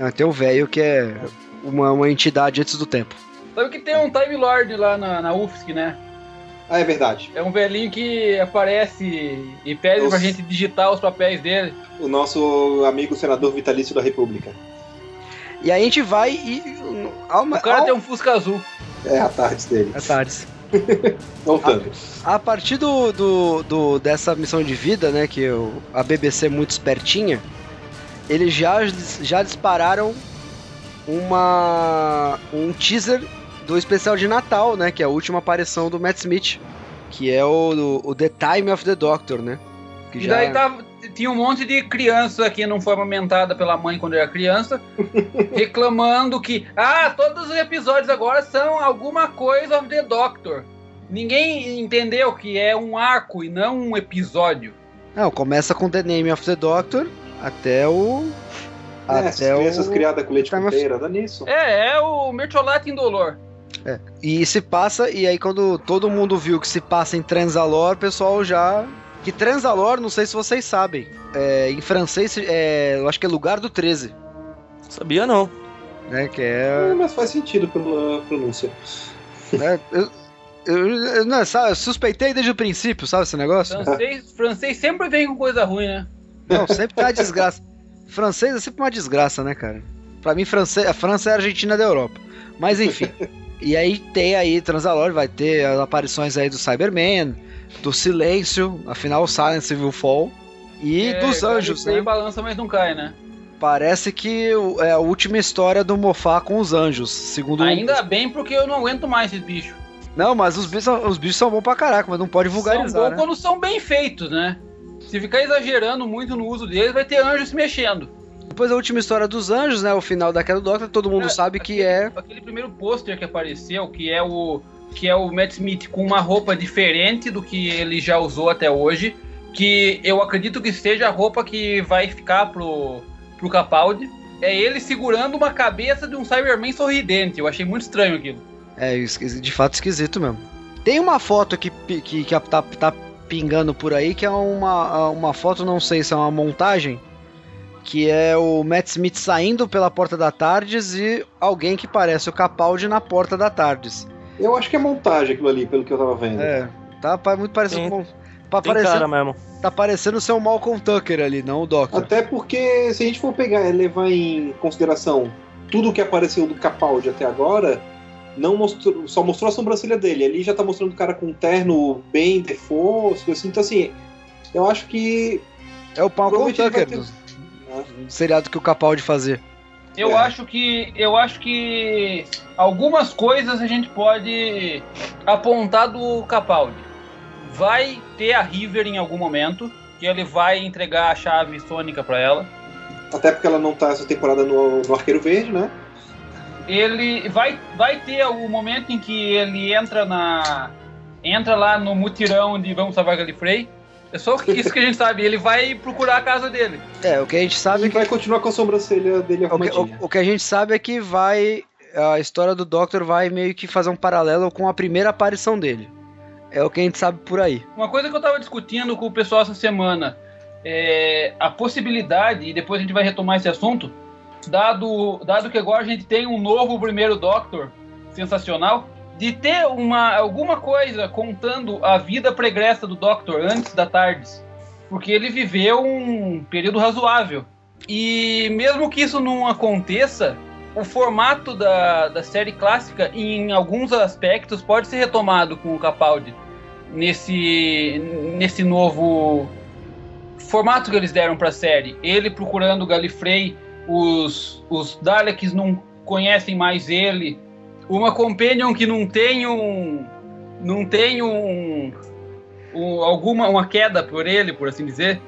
Speaker 2: Ah, tem o velho que é uma, uma entidade antes do tempo.
Speaker 5: Sabe que tem um Time Lord lá na, na UFSC, né?
Speaker 9: Ah, é verdade.
Speaker 5: É um velhinho que aparece e pede
Speaker 9: Nossa.
Speaker 5: pra gente digitar os papéis dele.
Speaker 9: O nosso amigo senador vitalício da República.
Speaker 2: E aí a gente vai e. Ao,
Speaker 5: O cara tem um Fusca azul.
Speaker 9: É a tarde dele.
Speaker 2: É tarde. <laughs>
Speaker 9: Voltando.
Speaker 2: A partir do, do, do- dessa missão de vida, né, que o- a BBC é muito espertinha, eles já, já dispararam uma um teaser do especial de Natal, né, que é a última aparição do Matt Smith, que é o, o The Time of the Doctor, né? Que
Speaker 5: E daí tava, tinha um monte de criança que não foi amamentada pela mãe quando era criança, <laughs> reclamando que, ah, todos os episódios agora são alguma coisa of the Doctor. Ninguém entendeu que é um arco e não um episódio.
Speaker 2: Não, começa com The Name of the Doctor até o
Speaker 9: É, essas
Speaker 2: até
Speaker 9: crianças
Speaker 2: o
Speaker 9: criadas com leite
Speaker 2: of-
Speaker 9: pera, dá nisso.
Speaker 5: É, é o Mertiolate Indolor.
Speaker 2: E se passa, e aí quando todo mundo viu que se passa em Transalor, o pessoal já. Que Transalor, não sei se vocês sabem. É, em francês, é, eu acho que é lugar do 13.
Speaker 4: Sabia não.
Speaker 2: Né, que
Speaker 9: É,
Speaker 2: é.
Speaker 9: mas faz sentido pela pronúncia.
Speaker 2: né, eu, eu, eu- não, sabe, eu suspeitei desde o princípio, sabe esse negócio?
Speaker 5: Francês, francês sempre vem com coisa ruim, né?
Speaker 2: Não, sempre tem uma desgraça. Francês é sempre uma desgraça, né, cara? Pra mim, francês, a França é a Argentina da Europa. Mas enfim. e aí tem aí Transalor, vai ter as aparições aí do Cyberman, do Silêncio, afinal o Silence Will Fall. E
Speaker 5: É,
Speaker 2: dos anjos, né?
Speaker 5: balança, mas não cai, né?
Speaker 2: Parece que é a última história do Mofá com os anjos, segundo
Speaker 5: Ainda bem porque eu não aguento mais esses bichos.
Speaker 2: Não, mas os bichos, são- os bichos são bons pra caraca, mas não pode
Speaker 5: São
Speaker 2: vulgarizar,
Speaker 5: bons
Speaker 2: né?
Speaker 5: quando são bem feitos, né? Se ficar exagerando muito no uso deles, vai ter anjo se mexendo.
Speaker 2: Depois a última história dos anjos, né? O final da queda do Doctor, todo mundo
Speaker 5: É,
Speaker 2: sabe que
Speaker 5: aquele-
Speaker 2: é.
Speaker 5: Aquele primeiro pôster que apareceu, que é o que é o Matt Smith com uma roupa diferente do que ele já usou até hoje, que eu acredito que seja a roupa que vai ficar pro, pro Capaldi. É ele segurando uma cabeça de um Cyberman sorridente. Eu achei muito estranho aquilo.
Speaker 2: É, de fato esquisito mesmo. Tem uma foto que, que, que tá, tá pingando por aí, que é uma, uma foto, não sei se é uma montagem, que é o Matt Smith saindo pela porta da Tardes e alguém que parece o Capaldi na porta da Tardes.
Speaker 9: Eu acho que é montagem aquilo ali, pelo que eu tava vendo.
Speaker 2: É, tá muito parecido
Speaker 4: Sim.
Speaker 2: com. Tá
Speaker 4: Tem
Speaker 2: parecendo,
Speaker 4: cara mesmo.
Speaker 2: tá parecendo ser o Malcolm Tucker ali, não o Doctor.
Speaker 9: Até porque, se a gente for pegar e levar em consideração tudo que apareceu do Capaldi até agora, não mostrou, só mostrou a sobrancelha dele. Ali já tá mostrando o cara com um terno bem default, coisas assim. Então, assim, eu acho que.
Speaker 2: É o Malcolm Tucker,
Speaker 9: ter-
Speaker 2: do do seriado que o Capaldi fazia.
Speaker 5: Eu
Speaker 9: É.
Speaker 5: acho que eu acho que algumas coisas a gente pode apontar do Capaldi. Vai ter a River em algum momento, que ele vai entregar a chave sônica pra ela.
Speaker 9: Até porque ela não tá essa temporada no, no Arqueiro Verde, né?
Speaker 5: Ele vai vai ter o momento em que ele entra na entra lá no mutirão de Vamos Salvar Galifrey. É só isso que a gente sabe. Ele vai procurar a casa dele.
Speaker 2: É, o que a gente sabe
Speaker 9: E
Speaker 2: é que.
Speaker 9: vai continuar com a sobrancelha dele
Speaker 2: O que, o- o que a gente sabe é que vai. A história do Doctor vai meio que fazer um paralelo com a primeira aparição dele. É o que a gente sabe por aí.
Speaker 5: Uma coisa que eu tava discutindo com o pessoal essa semana é a possibilidade, e depois a gente vai retomar esse assunto, dado, dado que agora a gente tem um novo primeiro Doctor sensacional, de ter uma, alguma coisa contando a vida pregressa do Doctor antes da TARDIS. Porque ele viveu um período razoável. E mesmo que isso não aconteça, o formato da, da série clássica, em alguns aspectos, pode ser retomado com o Capaldi nesse, nesse novo formato que eles deram para a série. Ele procurando o Galifrey, os, os Daleks não conhecem mais ele. Uma Companion que não tem um. não tem um. um- alguma uma queda por ele, por assim dizer.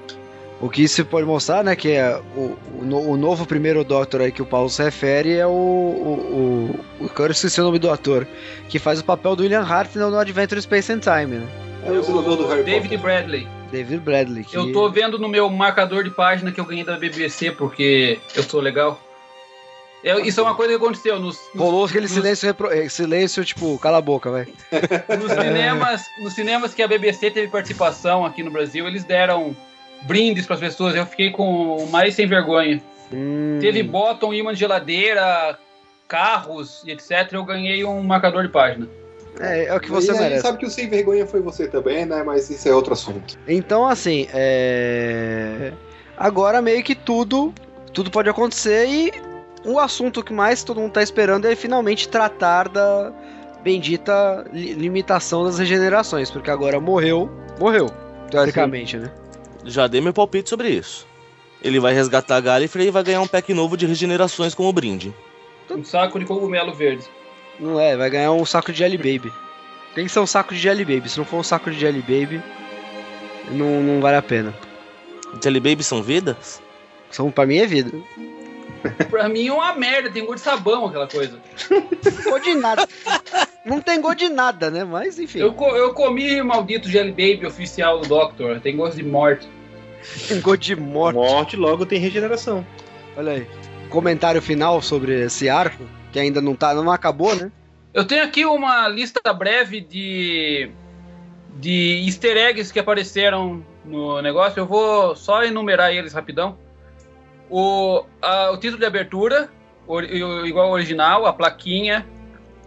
Speaker 2: O que isso pode mostrar, né, que é o, o, o novo primeiro Doctor aí que o Paulo se refere é o. o, o, o eu esqueci o nome do ator, que faz o papel do William Hartnell no Adventure Space and Time, né?
Speaker 9: É o Harry
Speaker 5: David. Bradley.
Speaker 2: David Bradley. Que...
Speaker 5: Eu tô vendo no meu marcador de página que eu ganhei da BBC porque eu sou legal. Eu- isso é uma coisa que aconteceu nos, nos,
Speaker 2: Rolou aquele
Speaker 5: nos-
Speaker 2: silêncio, repro- eh, silêncio, tipo, cala a boca, vai.
Speaker 5: nos cinemas, nos cinemas que a BBC teve participação aqui no Brasil, eles deram brindes para as pessoas. Eu fiquei com mais sem vergonha.
Speaker 2: Hum,
Speaker 5: Teve bottom, imã de geladeira, carros e etc. Eu ganhei um marcador de página.
Speaker 2: é, é o que você
Speaker 9: e a gente
Speaker 2: merece.
Speaker 9: sabe que o sem vergonha foi você também, né? Mas isso é outro assunto.
Speaker 2: Então, assim, é... agora meio que tudo, tudo pode acontecer e o assunto que mais todo mundo tá esperando é finalmente tratar da bendita li- limitação das regenerações, porque agora morreu, morreu, teoricamente, né?
Speaker 4: Já dei meu palpite sobre isso. Ele vai resgatar a Gallifrey e vai ganhar um pack novo de regenerações como brinde.
Speaker 5: Um saco de cogumelo verde.
Speaker 2: Não é, vai ganhar um saco de Jelly Baby. Tem que ser um saco de Jelly Baby, se não for um saco de Jelly Baby, não, não vale a pena.
Speaker 4: Jelly Baby são vidas?
Speaker 2: São, pra mim é vida.
Speaker 5: Pra mim é uma merda, tem gosto de sabão aquela coisa.
Speaker 2: Gosto de nada. Não tem gosto de nada, né? Mas enfim.
Speaker 5: Eu, co- eu comi o maldito Jelly Baby oficial do Doctor, tem gosto de morte.
Speaker 2: Tem gosto de morte.
Speaker 9: Morte logo tem regeneração.
Speaker 2: Olha aí. Comentário final sobre esse arco, que ainda não tá, não acabou, né?
Speaker 5: Eu tenho aqui uma lista breve de, de easter eggs que apareceram no negócio. Eu vou só enumerar eles rapidão. O, a- o título de abertura, or- igual ao original, a plaquinha.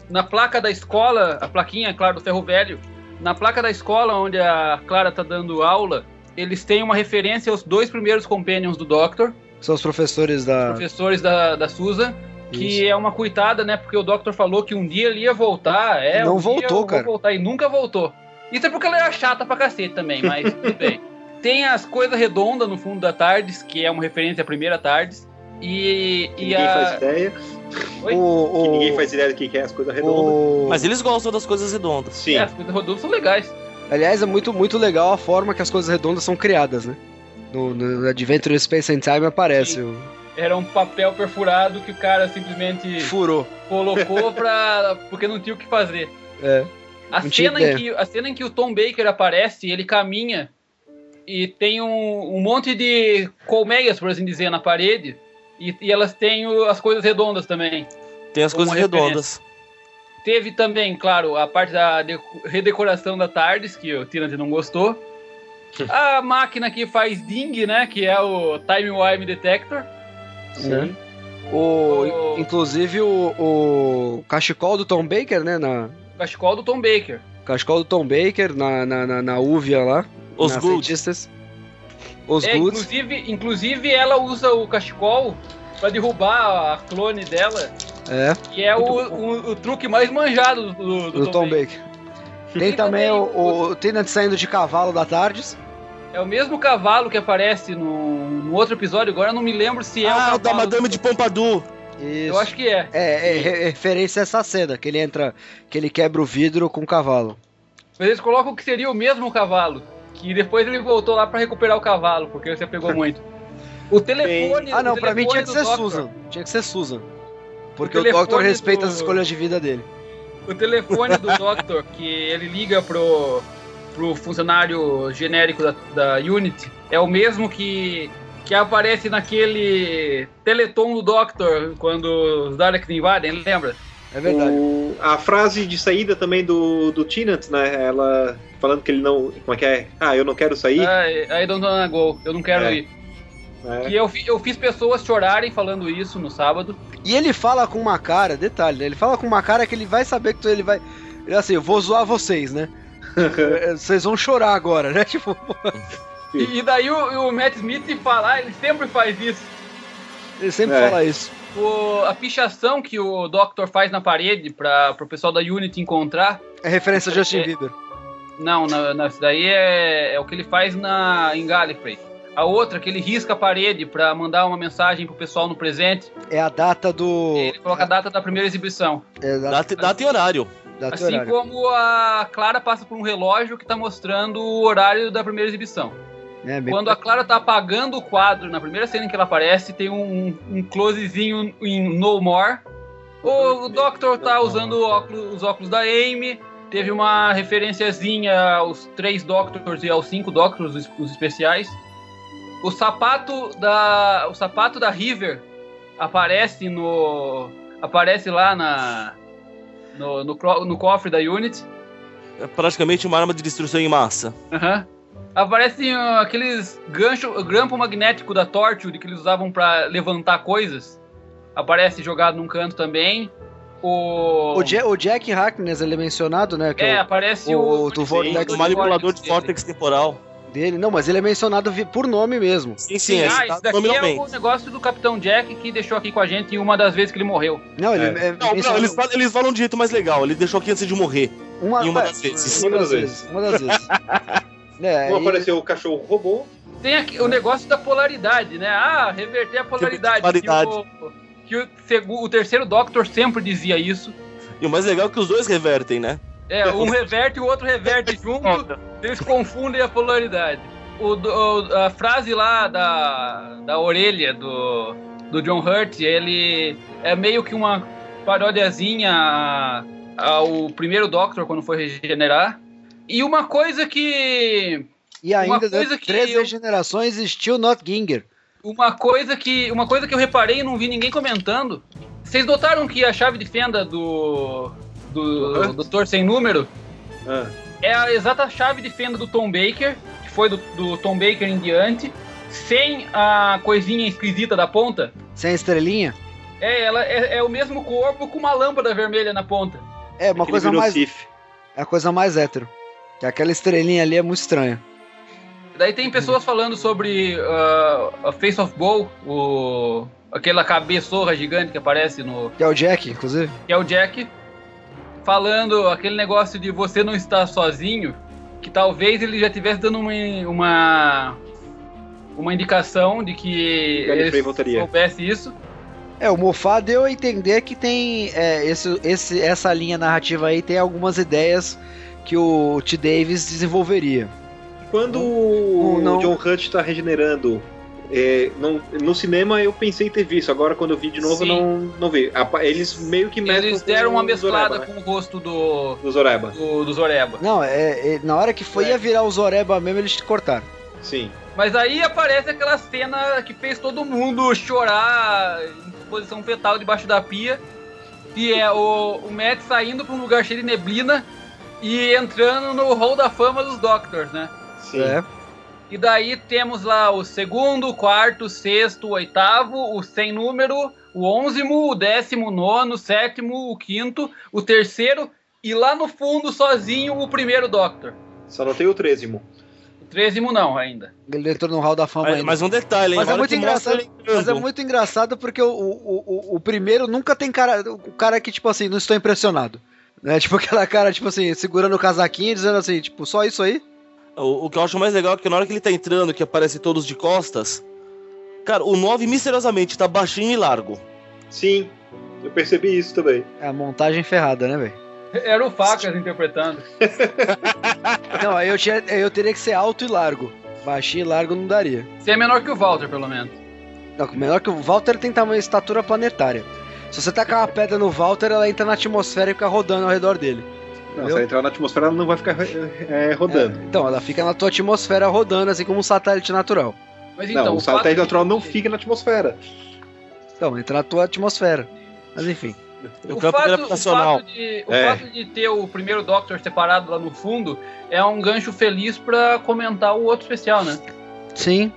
Speaker 5: Na placa da escola, a plaquinha, claro, do ferro velho. Na placa da escola onde a Clara tá dando aula, eles têm uma referência aos dois primeiros companions do Doctor,
Speaker 2: São os professores da.
Speaker 5: professores da, da Susan. Que
Speaker 2: Isso.
Speaker 5: é uma coitada, né? Porque o Doctor falou que um dia ele ia voltar. É,
Speaker 2: Não
Speaker 5: um
Speaker 2: voltou, cara.
Speaker 5: voltar e nunca voltou. Isso é porque ela era chata pra cacete também, mas tudo bem. <laughs> Tem as coisas redondas no fundo da Tardes, que é uma referência à primeira Tardes. E,
Speaker 9: Que
Speaker 5: e
Speaker 9: ninguém
Speaker 5: a.
Speaker 9: faz ideia.
Speaker 5: Oi?
Speaker 2: O,
Speaker 9: Que
Speaker 2: o,
Speaker 9: ninguém faz ideia do que que é as coisas redondas.
Speaker 2: o-
Speaker 4: Mas eles gostam das coisas redondas.
Speaker 9: Sim.
Speaker 5: É, as coisas redondas são legais.
Speaker 2: Aliás, é muito, muito legal a forma que as coisas redondas são criadas, né? No, no Adventure Space and Time aparece. O...
Speaker 5: Era um papel perfurado que o cara simplesmente
Speaker 2: Furou.
Speaker 5: colocou <laughs> pra. porque não tinha o que fazer.
Speaker 2: É.
Speaker 5: A cena, em que, a cena em que o Tom Baker aparece, ele caminha e tem um, um monte de colmeias, por assim dizer, na parede. E, e elas têm o- as coisas redondas também.
Speaker 4: Tem as coisas
Speaker 5: referência.
Speaker 4: redondas.
Speaker 5: Teve também, claro, a parte da deco- redecoração da Tardes, que o Tirante não gostou. <laughs> A máquina que faz ding, né? Que é o Time Wime Detector.
Speaker 2: Né? O,
Speaker 5: O-
Speaker 2: Inclusive o, o cachecol do Tom Baker, né? Na,
Speaker 5: Cachecol do Tom Baker.
Speaker 2: Cachecol do Tom Baker na, na, na, na Úvia lá.
Speaker 4: Os
Speaker 2: cientistas. Os
Speaker 5: É,
Speaker 2: Goods.
Speaker 5: inclusive, inclusive ela usa o cachecol pra derrubar a clone dela,
Speaker 2: É,
Speaker 5: que é o, o, o truque mais manjado do, do,
Speaker 2: do Tom Baker. Tem também o, o, o Tennant saindo de cavalo da Tardes.
Speaker 5: É o mesmo cavalo que aparece no, no outro episódio, agora eu não me lembro se é o
Speaker 4: ah,
Speaker 5: cavalo
Speaker 4: o da Madame de Pompadour.
Speaker 2: Isso.
Speaker 5: Eu acho que é.
Speaker 2: É, é, re- referência a essa cena, que ele entra, que ele quebra o vidro com o cavalo.
Speaker 5: Mas eles colocam que seria o mesmo cavalo. Que depois ele voltou lá pra recuperar o cavalo, porque você pegou <laughs> muito. O telefone.
Speaker 2: Ah, não,
Speaker 5: o
Speaker 2: pra mim tinha que ser
Speaker 5: Doctor.
Speaker 2: Susan. Tinha que ser Susan. Porque
Speaker 5: O
Speaker 2: o, Doctor respeita
Speaker 5: do-
Speaker 2: as escolhas de vida dele.
Speaker 5: O telefone do Doctor, <laughs> que ele liga pro, pro funcionário genérico da, da Unity, é o mesmo que, que aparece naquele Teleton do Doctor, quando os Daleks invadem, lembra?
Speaker 2: É verdade.
Speaker 9: O- a frase de saída também do, do Tennant, né? Ela falando que ele não. Como é que é? Ah, eu não quero sair.
Speaker 5: I, I don't wanna go, eu não quero
Speaker 9: É.
Speaker 5: ir.
Speaker 9: né?
Speaker 5: Que eu, eu fiz pessoas chorarem falando isso no sábado.
Speaker 2: E ele fala com uma cara, detalhe, né? Ele fala com uma cara que ele vai saber que tu- ele vai. Ele assim, eu vou zoar vocês, né? <laughs> É, vocês vão chorar agora, né? <laughs> Tipo,
Speaker 5: E, e daí o, o Matt Smith fala, ah, ele sempre faz isso.
Speaker 2: ele sempre
Speaker 9: É.
Speaker 2: fala isso.
Speaker 5: O- a pichação que o Doctor faz na parede para o pessoal da Unity encontrar
Speaker 2: É referência a Justin
Speaker 5: É.
Speaker 2: Bieber.
Speaker 5: Não, na, na- isso daí é, é o que ele faz na, em Gallifrey. A outra, que ele risca a parede pra mandar uma mensagem pro pessoal no presente.
Speaker 2: É a data do.
Speaker 5: Ele coloca a data da primeira exibição.
Speaker 2: É, da,
Speaker 4: Data, data e horário.
Speaker 2: data e
Speaker 5: Assim
Speaker 2: horário.
Speaker 5: como a Clara passa por um relógio que tá mostrando o horário da primeira exibição.
Speaker 2: É, bem-
Speaker 5: Quando a Clara tá apagando o quadro, na primeira cena em que ela aparece, tem um, um closezinho em No More. O, o Doctor tá usando óculos- os óculos da Amy. Teve uma referenciazinha aos três Doctors e aos cinco Doctors, os, os especiais. O sapato da. O sapato da River aparece no. Aparece lá na. No, no, no cofre da Unity.
Speaker 4: É praticamente uma arma de destruição em massa.
Speaker 5: Aham. Aparecem ah, aqueles gancho, grampo magnético da Torture que eles usavam pra levantar coisas. Aparece jogado num canto também. O.
Speaker 2: O, Ja- o Jack Harkness, ele é mencionado, né? Que
Speaker 5: É,
Speaker 2: é
Speaker 5: aparece
Speaker 2: o-
Speaker 5: o.
Speaker 2: do
Speaker 4: O manipulador de
Speaker 5: dele.
Speaker 4: Vortex temporal.
Speaker 2: o dele. Não, mas ele é mencionado por nome mesmo.
Speaker 4: Sim, sim,
Speaker 5: Sim,
Speaker 4: é
Speaker 5: ah, isso daqui é o negócio do Capitão Jack que deixou aqui com a gente em uma das vezes que ele morreu.
Speaker 2: Não, ele
Speaker 9: É.
Speaker 2: é,
Speaker 4: Não, não, eles, falam, eles falam de jeito mais legal. Ele deixou aqui antes de morrer.
Speaker 2: uma,
Speaker 4: em uma
Speaker 2: é,
Speaker 4: das vezes.
Speaker 2: Uma das vezes. Uma das vezes. É,
Speaker 9: Como
Speaker 2: e-
Speaker 9: apareceu o cachorro robô.
Speaker 5: Tem aqui o negócio da polaridade, né? Ah, reverter a polaridade.
Speaker 4: polaridade.
Speaker 5: Que, o, que o, o terceiro Doctor sempre dizia isso.
Speaker 4: E o mais legal é que os dois revertem, né?
Speaker 5: É, um reverte e o outro reverte junto, eles confundem a polaridade. O, o- a frase lá da, da orelha do, do John Hurt, ele é meio que uma parodiazinha ao primeiro Doctor quando foi regenerar. E uma coisa que.
Speaker 2: E ainda,
Speaker 5: Uma
Speaker 2: né,
Speaker 5: coisa que
Speaker 2: três
Speaker 5: eu-
Speaker 2: regenerações Still Not Ginger.
Speaker 5: Uma coisa que. Uma coisa que eu reparei e não vi ninguém comentando. Vocês notaram que a chave de fenda do. do
Speaker 9: Hurt?
Speaker 5: Doutor Sem Número
Speaker 9: Ah,
Speaker 5: é a exata chave de fenda do Tom Baker, que foi do, do Tom Baker em diante, sem a coisinha esquisita da ponta.
Speaker 2: Sem estrelinha.
Speaker 5: É, ela é, é o mesmo corpo com uma lâmpada vermelha na ponta.
Speaker 2: É uma
Speaker 9: que ele
Speaker 2: coisa mais.
Speaker 9: Sif.
Speaker 2: É a coisa mais hétero. Que aquela estrelinha ali é muito estranha.
Speaker 5: Daí tem pessoas falando sobre ah, a Face of Bow, o, aquela cabeçorra gigante que aparece no.
Speaker 2: Que é o Jack, inclusive.
Speaker 5: que é o Jack, falando aquele negócio de você não estar sozinho, que talvez ele já estivesse dando uma, uma, uma indicação de que ele
Speaker 9: voltaria.
Speaker 5: soubesse isso.
Speaker 2: É, o Moffat deu a entender que tem é, esse, esse, essa linha narrativa aí tem algumas ideias que o T. Davis desenvolveria.
Speaker 9: Quando
Speaker 2: Não-
Speaker 9: o
Speaker 2: não-
Speaker 9: John Hunt tá regenerando, é, não- no cinema eu pensei ter visto, agora quando eu vi de novo
Speaker 5: Sim.
Speaker 9: não, não vi. Eles meio que mesclam
Speaker 5: Eles
Speaker 9: com
Speaker 5: deram uma mesclada
Speaker 9: Zoreba, né?
Speaker 5: com o rosto do,
Speaker 9: Do Zoreba,
Speaker 5: do, do Zoreba.
Speaker 2: Não, é, é- na hora que foi
Speaker 5: É.
Speaker 2: ia virar o Zoreba mesmo, eles cortaram.
Speaker 9: sim.
Speaker 5: Mas aí aparece aquela cena que fez todo mundo chorar em posição fetal debaixo da pia. Que é o, o Matt saindo pra um lugar cheio de neblina e entrando no hall da fama dos Doctors, né?
Speaker 9: Sim.
Speaker 2: É.
Speaker 5: E daí temos lá o segundo, o quarto, o sexto, o oitavo, o sem número, o onzimo, o décimo, o nono, o sétimo, o quinto, o terceiro e lá no fundo, sozinho, o primeiro Doctor.
Speaker 9: Só não tem o trezimo.
Speaker 5: O trezimo não, ainda.
Speaker 2: Ele entrou no Hall da Fama
Speaker 4: Mas,
Speaker 2: ainda.
Speaker 4: mas um detalhe, hein?
Speaker 2: Mas é muito engraçado. Mas é muito engraçado porque o, o, o, o primeiro nunca tem cara. O cara que, tipo assim, não estou impressionado. Né? <laughs> Tipo aquela cara, tipo assim, segurando o casaquinho e dizendo assim, tipo, só isso aí?
Speaker 4: O, o que eu acho mais legal é que na hora que ele tá entrando, que aparece todos de costas, cara, o 9 misteriosamente tá baixinho e largo.
Speaker 9: Sim, eu percebi isso também.
Speaker 2: É a montagem ferrada, né, velho? <laughs>
Speaker 5: Era o Facas interpretando. <laughs>
Speaker 2: Não, aí eu, tinha, eu teria que ser alto e largo. Baixinho e largo não daria.
Speaker 5: Você é menor que o Walter, pelo menos.
Speaker 2: Não, menor que o Walter tem tamanho estatura planetária. Se você tacar uma pedra no Walter, ela entra na atmosfera e fica rodando ao redor dele.
Speaker 9: Não, se ela entrar na atmosfera, ela não vai ficar é, rodando.
Speaker 2: É, então, ela fica na tua atmosfera rodando, assim como um satélite natural.
Speaker 5: Mas então,
Speaker 9: não, o satélite
Speaker 5: de-
Speaker 9: natural não fica na atmosfera.
Speaker 2: Então, entra na tua atmosfera. Mas enfim.
Speaker 4: O
Speaker 5: O fato, o, fato de, o
Speaker 9: É.
Speaker 5: fato de ter o primeiro Doctor separado lá no fundo é um gancho feliz pra comentar o outro especial, né?
Speaker 2: Sim.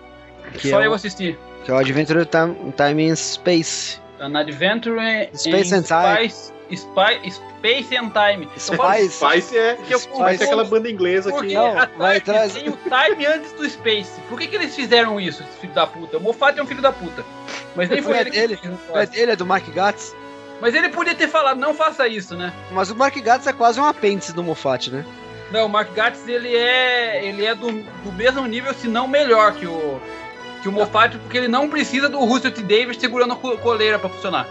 Speaker 2: Que
Speaker 5: Só
Speaker 2: é,
Speaker 5: eu
Speaker 2: o,
Speaker 5: assistir.
Speaker 2: que é o Adventure Time, Time in Space.
Speaker 5: An Adventure in
Speaker 2: Space and Time.
Speaker 5: Spice, Spy- Space and Time.
Speaker 2: Spice.
Speaker 9: Spice é,
Speaker 5: eu
Speaker 9: Spice é aquela banda inglesa
Speaker 5: Porque
Speaker 9: que.
Speaker 2: Não,
Speaker 5: a
Speaker 2: vai
Speaker 5: Time
Speaker 2: atrás.
Speaker 5: tem o Time antes do Space. Por que, que eles fizeram isso, esse filho da puta? O Moffat é um filho da puta. Mas nem foi
Speaker 2: Não é
Speaker 5: ele que fez negócio.
Speaker 2: Ele é do Mark Gatiss.
Speaker 5: Mas ele podia ter falado, não faça isso, né?
Speaker 2: Mas o Mark Gatiss é quase um apêndice do Moffat, né?
Speaker 5: Não, o Mark Gatiss ele é, ele é do, do mesmo nível, se não melhor que o, que o Moffat, porque ele não precisa do Russell T. Davis segurando a co- coleira pra funcionar.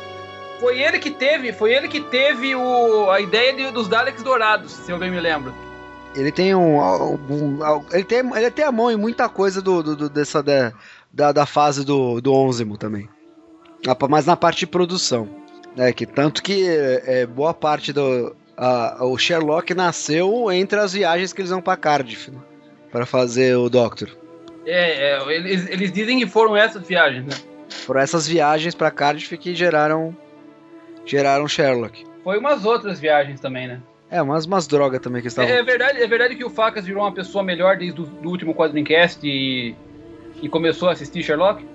Speaker 5: Foi ele que teve, foi ele que teve o, a ideia de- dos Daleks dourados, se eu bem me lembro.
Speaker 2: Ele tem um. um- ele, tem, ele tem a mão em muita coisa do, do- do- dessa da, da, da fase do, do Onzimo também. Mas na parte de produção. Né, que tanto que é, boa parte do. a- o Sherlock nasceu entre as viagens que eles vão pra Cardiff, né, para fazer o Doctor.
Speaker 5: É, é, eles, eles dizem que foram essas viagens, né?
Speaker 2: Foram essas viagens pra Cardiff que geraram. geraram Sherlock.
Speaker 5: Foi umas outras viagens também, né?
Speaker 2: É, umas, umas drogas também que estavam.
Speaker 5: É, é verdade, é verdade que o Facas virou uma pessoa melhor desde o do último Quadrincast e, e começou a assistir Sherlock?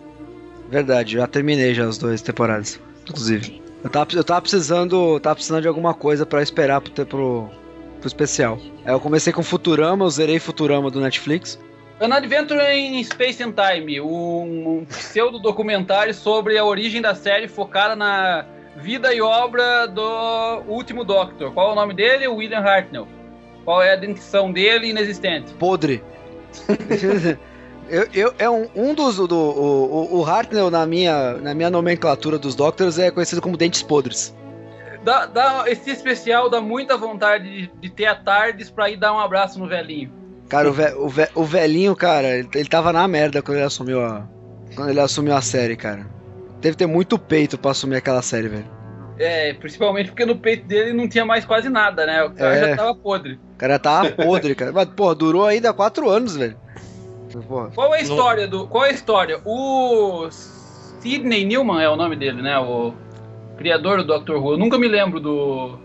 Speaker 2: Verdade, já terminei já as duas temporadas, inclusive. Eu tava, eu tava precisando. Tava precisando de alguma coisa pra esperar pro, pro, pro especial. Aí eu comecei com Futurama, eu zerei Futurama do Netflix.
Speaker 5: An Adventure in Space and Time, um pseudo documentário sobre a origem da série focada na vida e obra do último Doctor. Qual é o nome dele? William Hartnell. Qual é a dentição dele? Inexistente.
Speaker 2: Podre. <laughs> eu, eu, é um, um dos. Do, o, o, o Hartnell, na minha, na minha nomenclatura dos Doctors, é conhecido como Dentes Podres.
Speaker 5: Dá, dá- esse especial dá muita vontade de, de ter a Tardes pra ir dar um abraço no velhinho.
Speaker 2: Cara, o, ve, o, ve, o velhinho, cara, ele, ele tava na merda quando ele assumiu a. Quando ele assumiu a série, cara. Deve ter muito peito pra assumir aquela série, velho.
Speaker 5: É, principalmente porque no peito dele não tinha mais quase nada, né? O cara
Speaker 2: É.
Speaker 5: já tava podre.
Speaker 2: O cara tava podre, cara. Mas, pô, durou ainda quatro anos, velho. Porra.
Speaker 5: Qual é a história do. Qual é a história? O Sidney Newman é o nome dele, né? O criador do Doctor Who. Eu nunca me lembro do,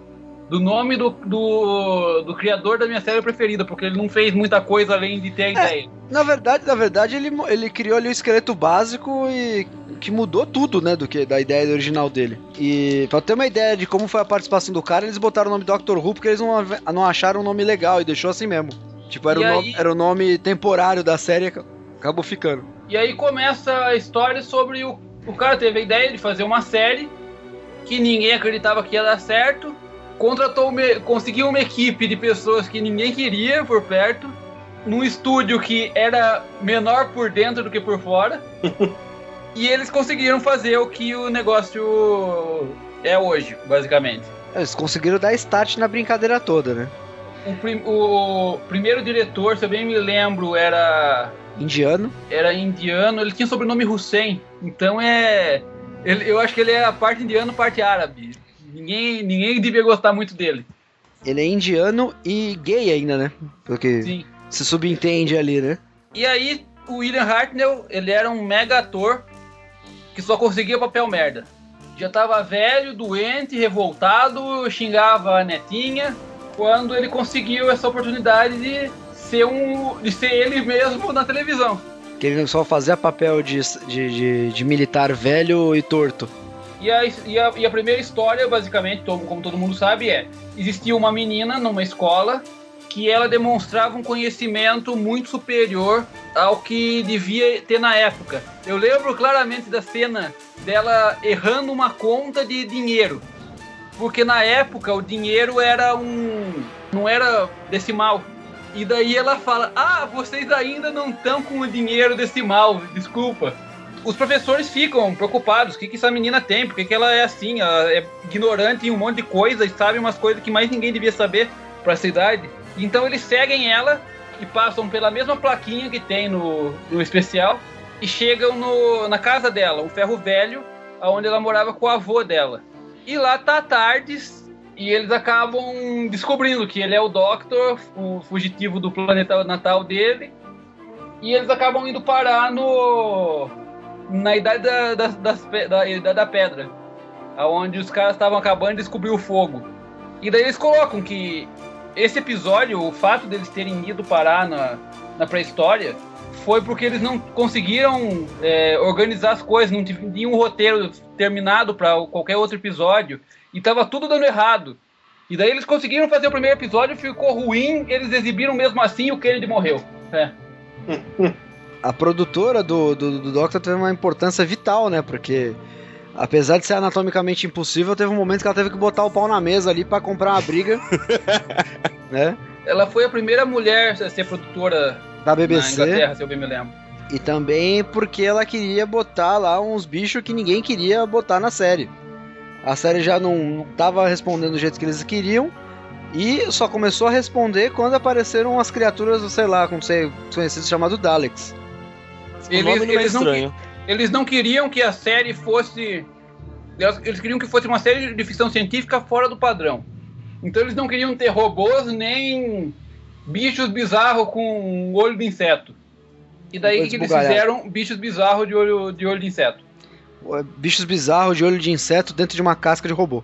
Speaker 5: do nome do, do, do criador da minha série preferida, porque ele não fez muita coisa além de ter a ideia.
Speaker 2: Na verdade, na verdade, ele, ele criou ali o esqueleto básico e que mudou tudo, né, do que da ideia original dele. E pra ter uma ideia de como foi a participação do cara, eles botaram o nome Doctor Who porque eles não, não acharam um nome legal e deixou assim mesmo. Tipo, era, o,
Speaker 5: aí-
Speaker 2: nome, era o nome temporário da série, ac- acabou ficando.
Speaker 5: E aí começa a história sobre o. O cara teve a ideia de fazer uma série que ninguém acreditava que ia dar certo. Contratou uma, conseguiu uma equipe de pessoas que ninguém queria por perto. Num estúdio que era menor por dentro do que por fora. <laughs> e eles conseguiram fazer o que o negócio é hoje, basicamente.
Speaker 2: Eles conseguiram dar start na brincadeira toda, né?
Speaker 5: O, prim- o primeiro diretor, se eu bem me lembro, era
Speaker 2: Indiano.
Speaker 5: era indiano, ele tinha sobrenome Hussein, então é. ele- eu acho que ele é a parte indiano, parte árabe. Ninguém, ninguém devia gostar muito dele.
Speaker 2: Ele é indiano e gay ainda, né? Porque
Speaker 5: Sim.
Speaker 2: se subentende ali, né?
Speaker 5: E aí, o William Hartnell, ele era um mega ator que só conseguia papel merda. Já tava velho, doente, revoltado, xingava a netinha. Quando ele conseguiu essa oportunidade de ser um. de ser ele mesmo na televisão.
Speaker 2: Que ele só fazia papel de, de, de, de militar velho e torto.
Speaker 5: E a, e a, e a primeira história, basicamente, como todo mundo sabe, é: existia uma menina numa escola que ela demonstrava um conhecimento muito superior ao que devia ter na época. Eu lembro claramente da cena dela errando uma conta de dinheiro. Porque na época o dinheiro era um. não era decimal. E daí ela fala: Ah, vocês ainda não estão com o dinheiro decimal, desculpa. Os professores ficam preocupados: o que, que essa menina tem? Por que, que ela é assim? Ela é ignorante em um monte de coisas sabe umas coisas que mais ninguém devia saber para essa idade. Então eles seguem ela e passam pela mesma plaquinha que tem no, no especial e chegam no, na casa dela, um ferro velho, onde ela morava com o avô dela. E lá tá Tardes e eles acabam descobrindo que ele é o Doctor, o fugitivo do planeta natal dele. E eles acabam indo parar no na idade da, da, idade da pedra, aonde os caras estavam acabando de descobrir o fogo. E daí eles colocam que esse episódio, o fato deles terem ido parar na, na pré-história, foi porque eles não conseguiram é, organizar as coisas, não tinham um roteiro terminado para qualquer outro episódio, e tava tudo dando errado. E daí eles conseguiram fazer o primeiro episódio, ficou ruim, eles exibiram mesmo assim e o Kennedy morreu. É. <laughs>
Speaker 2: A produtora do, do, do Doctor teve uma importância vital, né? Porque apesar de ser anatomicamente impossível, teve um momento que ela teve que botar o pau na mesa ali pra comprar uma briga, <laughs> né?
Speaker 5: Ela foi a primeira mulher a ser produtora
Speaker 2: Da
Speaker 5: na
Speaker 2: BBC.
Speaker 5: Inglaterra, se eu bem me lembro.
Speaker 2: E também porque ela queria botar lá uns bichos que ninguém queria botar na série. A série já não, não tava respondendo do jeito que eles queriam. E só começou a responder quando apareceram as criaturas, sei lá, como ser conhecidas chamadas Daleks.
Speaker 5: Eles,
Speaker 4: não
Speaker 5: eles, não, eles não queriam que a série fosse. Eles queriam que fosse uma série de ficção científica fora do padrão. Então eles não queriam ter robôs nem bichos bizarros com olho de inseto. E daí que eles fizeram? Bichos bizarros de olho, de olho de inseto.
Speaker 2: Bichos bizarros de olho de inseto dentro de uma casca de robô.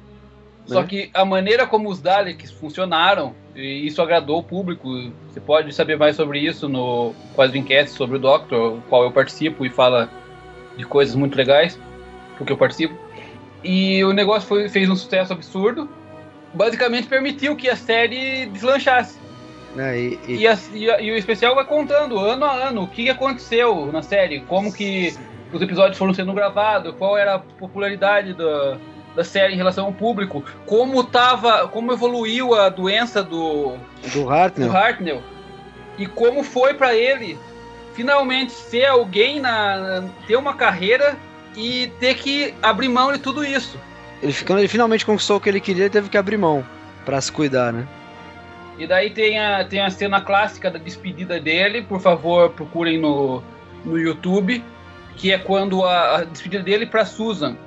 Speaker 5: Só
Speaker 2: né?
Speaker 5: que a maneira como os Daleks funcionaram, e isso agradou o público. Você pode saber mais sobre isso no Quadrincast, sobre o Doctor, o qual eu participo e fala de coisas muito legais, porque eu participo. E o negócio foi, fez um sucesso absurdo. Basicamente permitiu que a série deslanchasse.
Speaker 2: Né? E, e-
Speaker 5: E, a- e a- e o especial vai contando ano a ano o que aconteceu na série, como que os episódios foram sendo gravados, qual era a popularidade da, da série em relação ao público, como tava, como evoluiu a doença do,
Speaker 2: do
Speaker 5: do
Speaker 2: Hartnell.
Speaker 5: Hartnell e como foi pra ele finalmente ser alguém na ter uma carreira e ter que abrir mão de tudo isso.
Speaker 2: Ele, quando ele finalmente conquistou o que ele queria, ele teve que abrir mão pra se cuidar, né?
Speaker 5: E daí tem a, tem a cena clássica da despedida dele, por favor, procurem no, no YouTube, que é quando a, a despedida dele para Susan,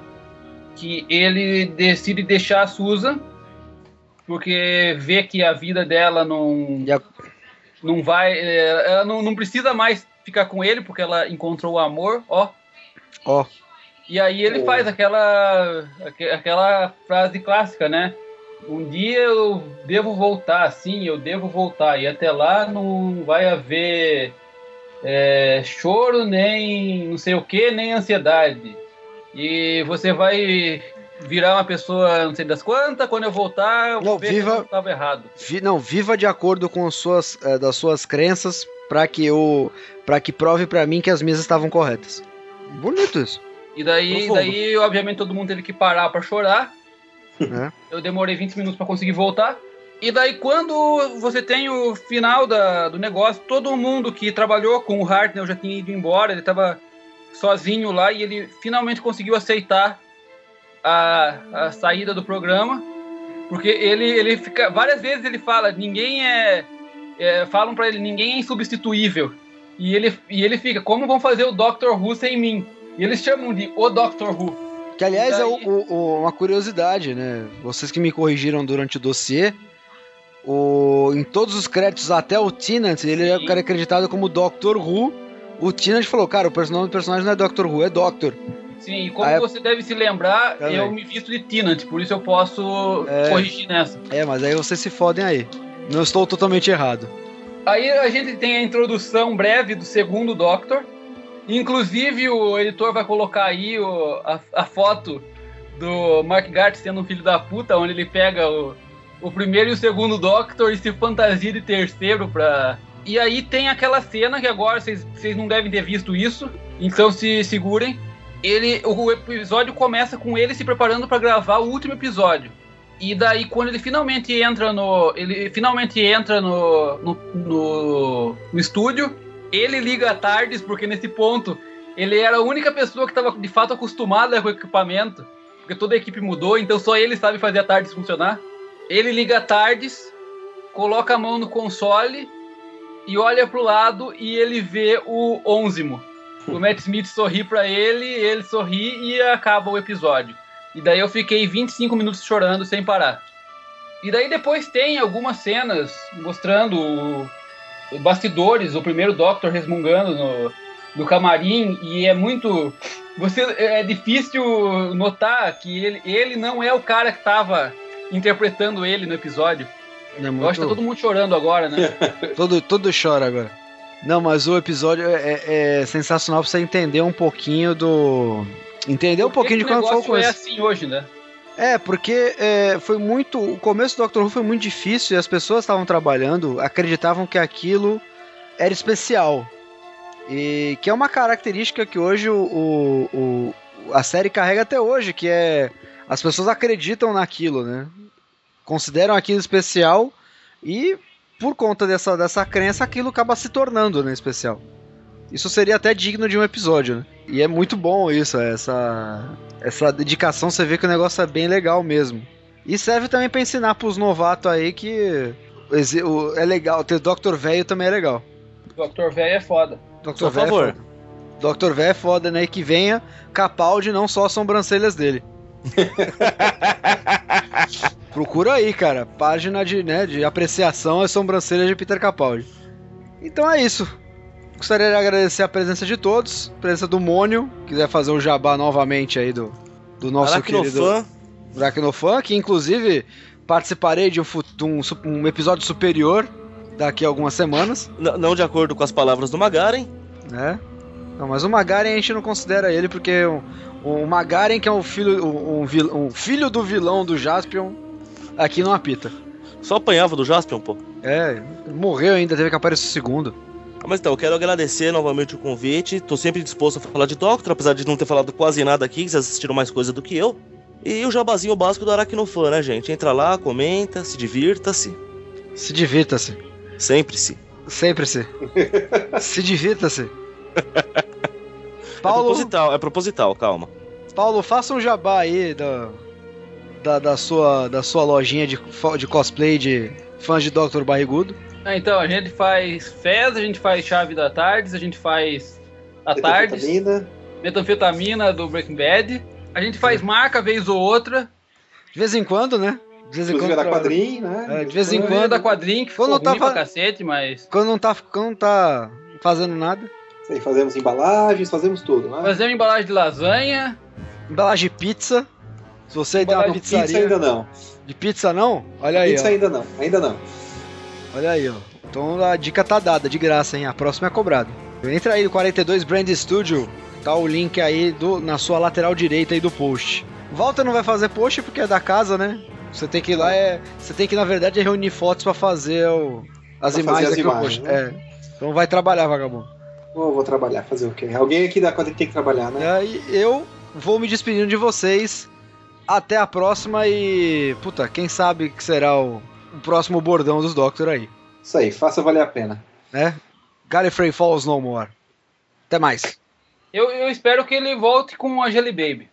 Speaker 5: que ele decide deixar a Susan porque vê que a vida dela não não vai, é, ela não, não precisa mais ficar com ele porque ela encontrou o amor, ó.
Speaker 2: Ó,
Speaker 5: E aí ele faz aquela aque- aquela frase clássica, né? Um dia eu devo voltar, sim, eu devo voltar. E até lá não vai haver é, choro, nem não sei o que, nem ansiedade. E você vai virar uma pessoa não sei das quantas, quando eu voltar, eu
Speaker 2: Não, viva-
Speaker 5: que eu estava errado.
Speaker 2: vi- não, viva de acordo com as suas, eh, das suas crenças pra que eu, para que prove pra mim que as minhas estavam corretas. Bonito isso,
Speaker 5: E daí, daí, obviamente, todo mundo teve que parar pra chorar.
Speaker 2: né?
Speaker 5: Eu demorei 20 minutos pra conseguir voltar. E daí, quando você tem o final da- do negócio, todo mundo que trabalhou com o Hartnell já tinha ido embora, ele tava sozinho lá e ele finalmente conseguiu aceitar a, a saída do programa. Porque ele, ele fica. Várias vezes ele fala, ninguém é. é, falam pra ele, ninguém é insubstituível. E ele, e ele fica, como vão fazer o Doctor Who sem mim? E eles chamam de o Doctor Who.
Speaker 2: Que aliás é o-
Speaker 5: daí-
Speaker 2: o- o- uma curiosidade, né? Vocês que me corrigiram durante o dossiê, o, em todos os créditos até o Tennant, ele
Speaker 5: Sim.
Speaker 2: era acreditado como Doctor Who. O Tennant falou, cara, o person- nome do personagem não é Doctor Who, é Doctor.
Speaker 5: Sim, e como
Speaker 2: Ah, é-
Speaker 5: você deve se lembrar,
Speaker 2: Também.
Speaker 5: eu me visto de Tennant, por isso eu posso
Speaker 2: É.
Speaker 5: corrigir nessa.
Speaker 2: É, mas aí vocês se fodem aí. Não estou totalmente errado.
Speaker 5: Aí a gente tem a introdução breve do segundo Doctor. Inclusive o editor vai colocar aí o- a, a foto do Mark Gart sendo um filho da puta, onde ele pega o, o primeiro e o segundo Doctor e se fantasia de terceiro pra. E aí tem aquela cena que agora vocês não devem ter visto isso, então se segurem. Ele, o episódio começa com ele se preparando pra gravar o último episódio. E daí quando ele finalmente entra no, ele finalmente entra no, no, no, no estúdio, ele liga a tardes porque nesse ponto ele era a única pessoa que estava de fato acostumada com o equipamento, porque toda a equipe mudou, então só ele sabe fazer a tardes funcionar. Ele liga a tardes, coloca a mão no console e olha pro lado e ele vê o Onzimo. O Matt Smith sorri pra ele, ele sorri e acaba o episódio. E daí eu fiquei 25 minutos chorando sem parar. E daí depois tem algumas cenas mostrando o bastidores, o primeiro Doctor resmungando no, no camarim e é muito você é difícil notar que ele, ele não é o cara que estava interpretando ele no episódio.
Speaker 2: É
Speaker 5: Eu acho que tá todo mundo chorando agora, né? <laughs>
Speaker 2: todo, todo chora agora. Não, mas o episódio é, é sensacional pra você entender um pouquinho do. Entender um
Speaker 5: Por
Speaker 2: pouquinho de
Speaker 5: que
Speaker 2: quando foi o
Speaker 5: o negócio é
Speaker 2: começo.
Speaker 5: assim hoje, né?
Speaker 2: É, porque é, foi muito. O começo do Doctor Who foi muito difícil e as pessoas estavam trabalhando, acreditavam que aquilo era especial. E que é uma característica que hoje o, o- o- a série carrega até hoje, que é. As pessoas acreditam naquilo, né? Consideram aquilo especial e por conta dessa, dessa crença aquilo acaba se tornando né, especial. Isso seria até digno de um episódio, né? E é muito bom isso, essa, essa dedicação, você vê que o negócio é bem legal mesmo. E serve também pra ensinar pros novatos aí que é legal, ter Dr. Velho também é legal.
Speaker 5: Doutor Velho é foda.
Speaker 2: Dr. Velho é
Speaker 4: favor.
Speaker 2: foda. Dr. Velho é foda, né? E que venha Capaldi, não só as sobrancelhas dele. <laughs> Procura aí, cara. Página de, né, de apreciação às sobrancelhas de Peter Capaldi. Então é isso. Gostaria de agradecer a presença de todos, a presença do Mônio, quiser fazer o jabá novamente aí do, do nosso querido
Speaker 4: Aracnofan,
Speaker 2: Aracnofan, que inclusive participarei de um, um um episódio superior daqui a algumas semanas,
Speaker 4: n- não de acordo com as palavras do Magaren.
Speaker 2: né? Não, mas o Magaren a gente não considera ele porque o, o Magaren, que é um filho, um, um um filho do vilão do Jaspion, aqui não apita.
Speaker 4: Só apanhava do Jaspion, pô.
Speaker 2: É, morreu ainda, teve que aparecer o segundo.
Speaker 4: Ah, Mas então, eu quero agradecer novamente o convite. Tô sempre disposto a falar de Doctor, apesar de não ter falado quase nada aqui, que vocês assistiram mais coisa do que eu. E o jabazinho básico do Aracnofan, né, gente? Entra lá, comenta, se divirta-se.
Speaker 2: Se divirta-se.
Speaker 4: Sempre se.
Speaker 2: Sempre se. <laughs> se divirta-se.
Speaker 4: É
Speaker 2: Paulo,
Speaker 4: proposital, é proposital, calma.
Speaker 2: Paulo, faça um jabá aí da, da, da sua, da sua lojinha de, de cosplay de fãs de Dr. Barrigudo.
Speaker 5: Ah, então, a gente faz Fez, a gente faz Chave da Tardes, a gente faz A Tardes,
Speaker 9: Metanfetamina.
Speaker 5: Metanfetamina do Breaking Bad. A gente faz marca vez ou outra.
Speaker 2: De vez em quando, né? De vez em
Speaker 9: Inclusive
Speaker 2: quando.
Speaker 9: era
Speaker 2: tra-
Speaker 9: quadrinho, né?
Speaker 2: É, de vez em quando.
Speaker 5: da quadrinho, que ficou
Speaker 2: Quando
Speaker 5: ruim
Speaker 2: tava-
Speaker 5: pra cacete, mas...
Speaker 2: Quando não tá, quando não tá fazendo nada.
Speaker 9: Aí, fazemos embalagens, fazemos tudo, né?
Speaker 5: Fazemos embalagem de lasanha.
Speaker 2: Embalagem de pizza. Se você tem uma
Speaker 5: de
Speaker 2: pizzaria.
Speaker 9: Pizza ainda não.
Speaker 2: De pizza não? Olha aí,
Speaker 9: Pizza
Speaker 2: ó.
Speaker 9: ainda não. Ainda não.
Speaker 2: Olha aí, ó. Então a dica tá dada, de graça, hein? A próxima é cobrada. Entra aí no 42 Brand Studio. Tá o link aí do, na sua lateral direita aí do post. Walter não vai fazer post porque é da casa, né? Você tem que ir lá, é. Você tem que, na verdade, reunir fotos pra fazer o- as
Speaker 9: Pra
Speaker 2: imagens
Speaker 9: fazer as imagens,
Speaker 2: post.
Speaker 9: né?
Speaker 2: É. Então vai trabalhar, vagabundo.
Speaker 9: Vou, vou trabalhar, fazer o quê? Alguém aqui da quadrinha tem que trabalhar, né?
Speaker 2: aí eu vou me despedindo de vocês. Até a próxima e. Puta, quem sabe que será o, o próximo bordão dos Doctor aí,
Speaker 9: Isso aí, faça valer a pena.
Speaker 2: né? Gallifrey Falls No More. Até mais.
Speaker 5: Eu, eu espero que ele volte com a Jelly Baby.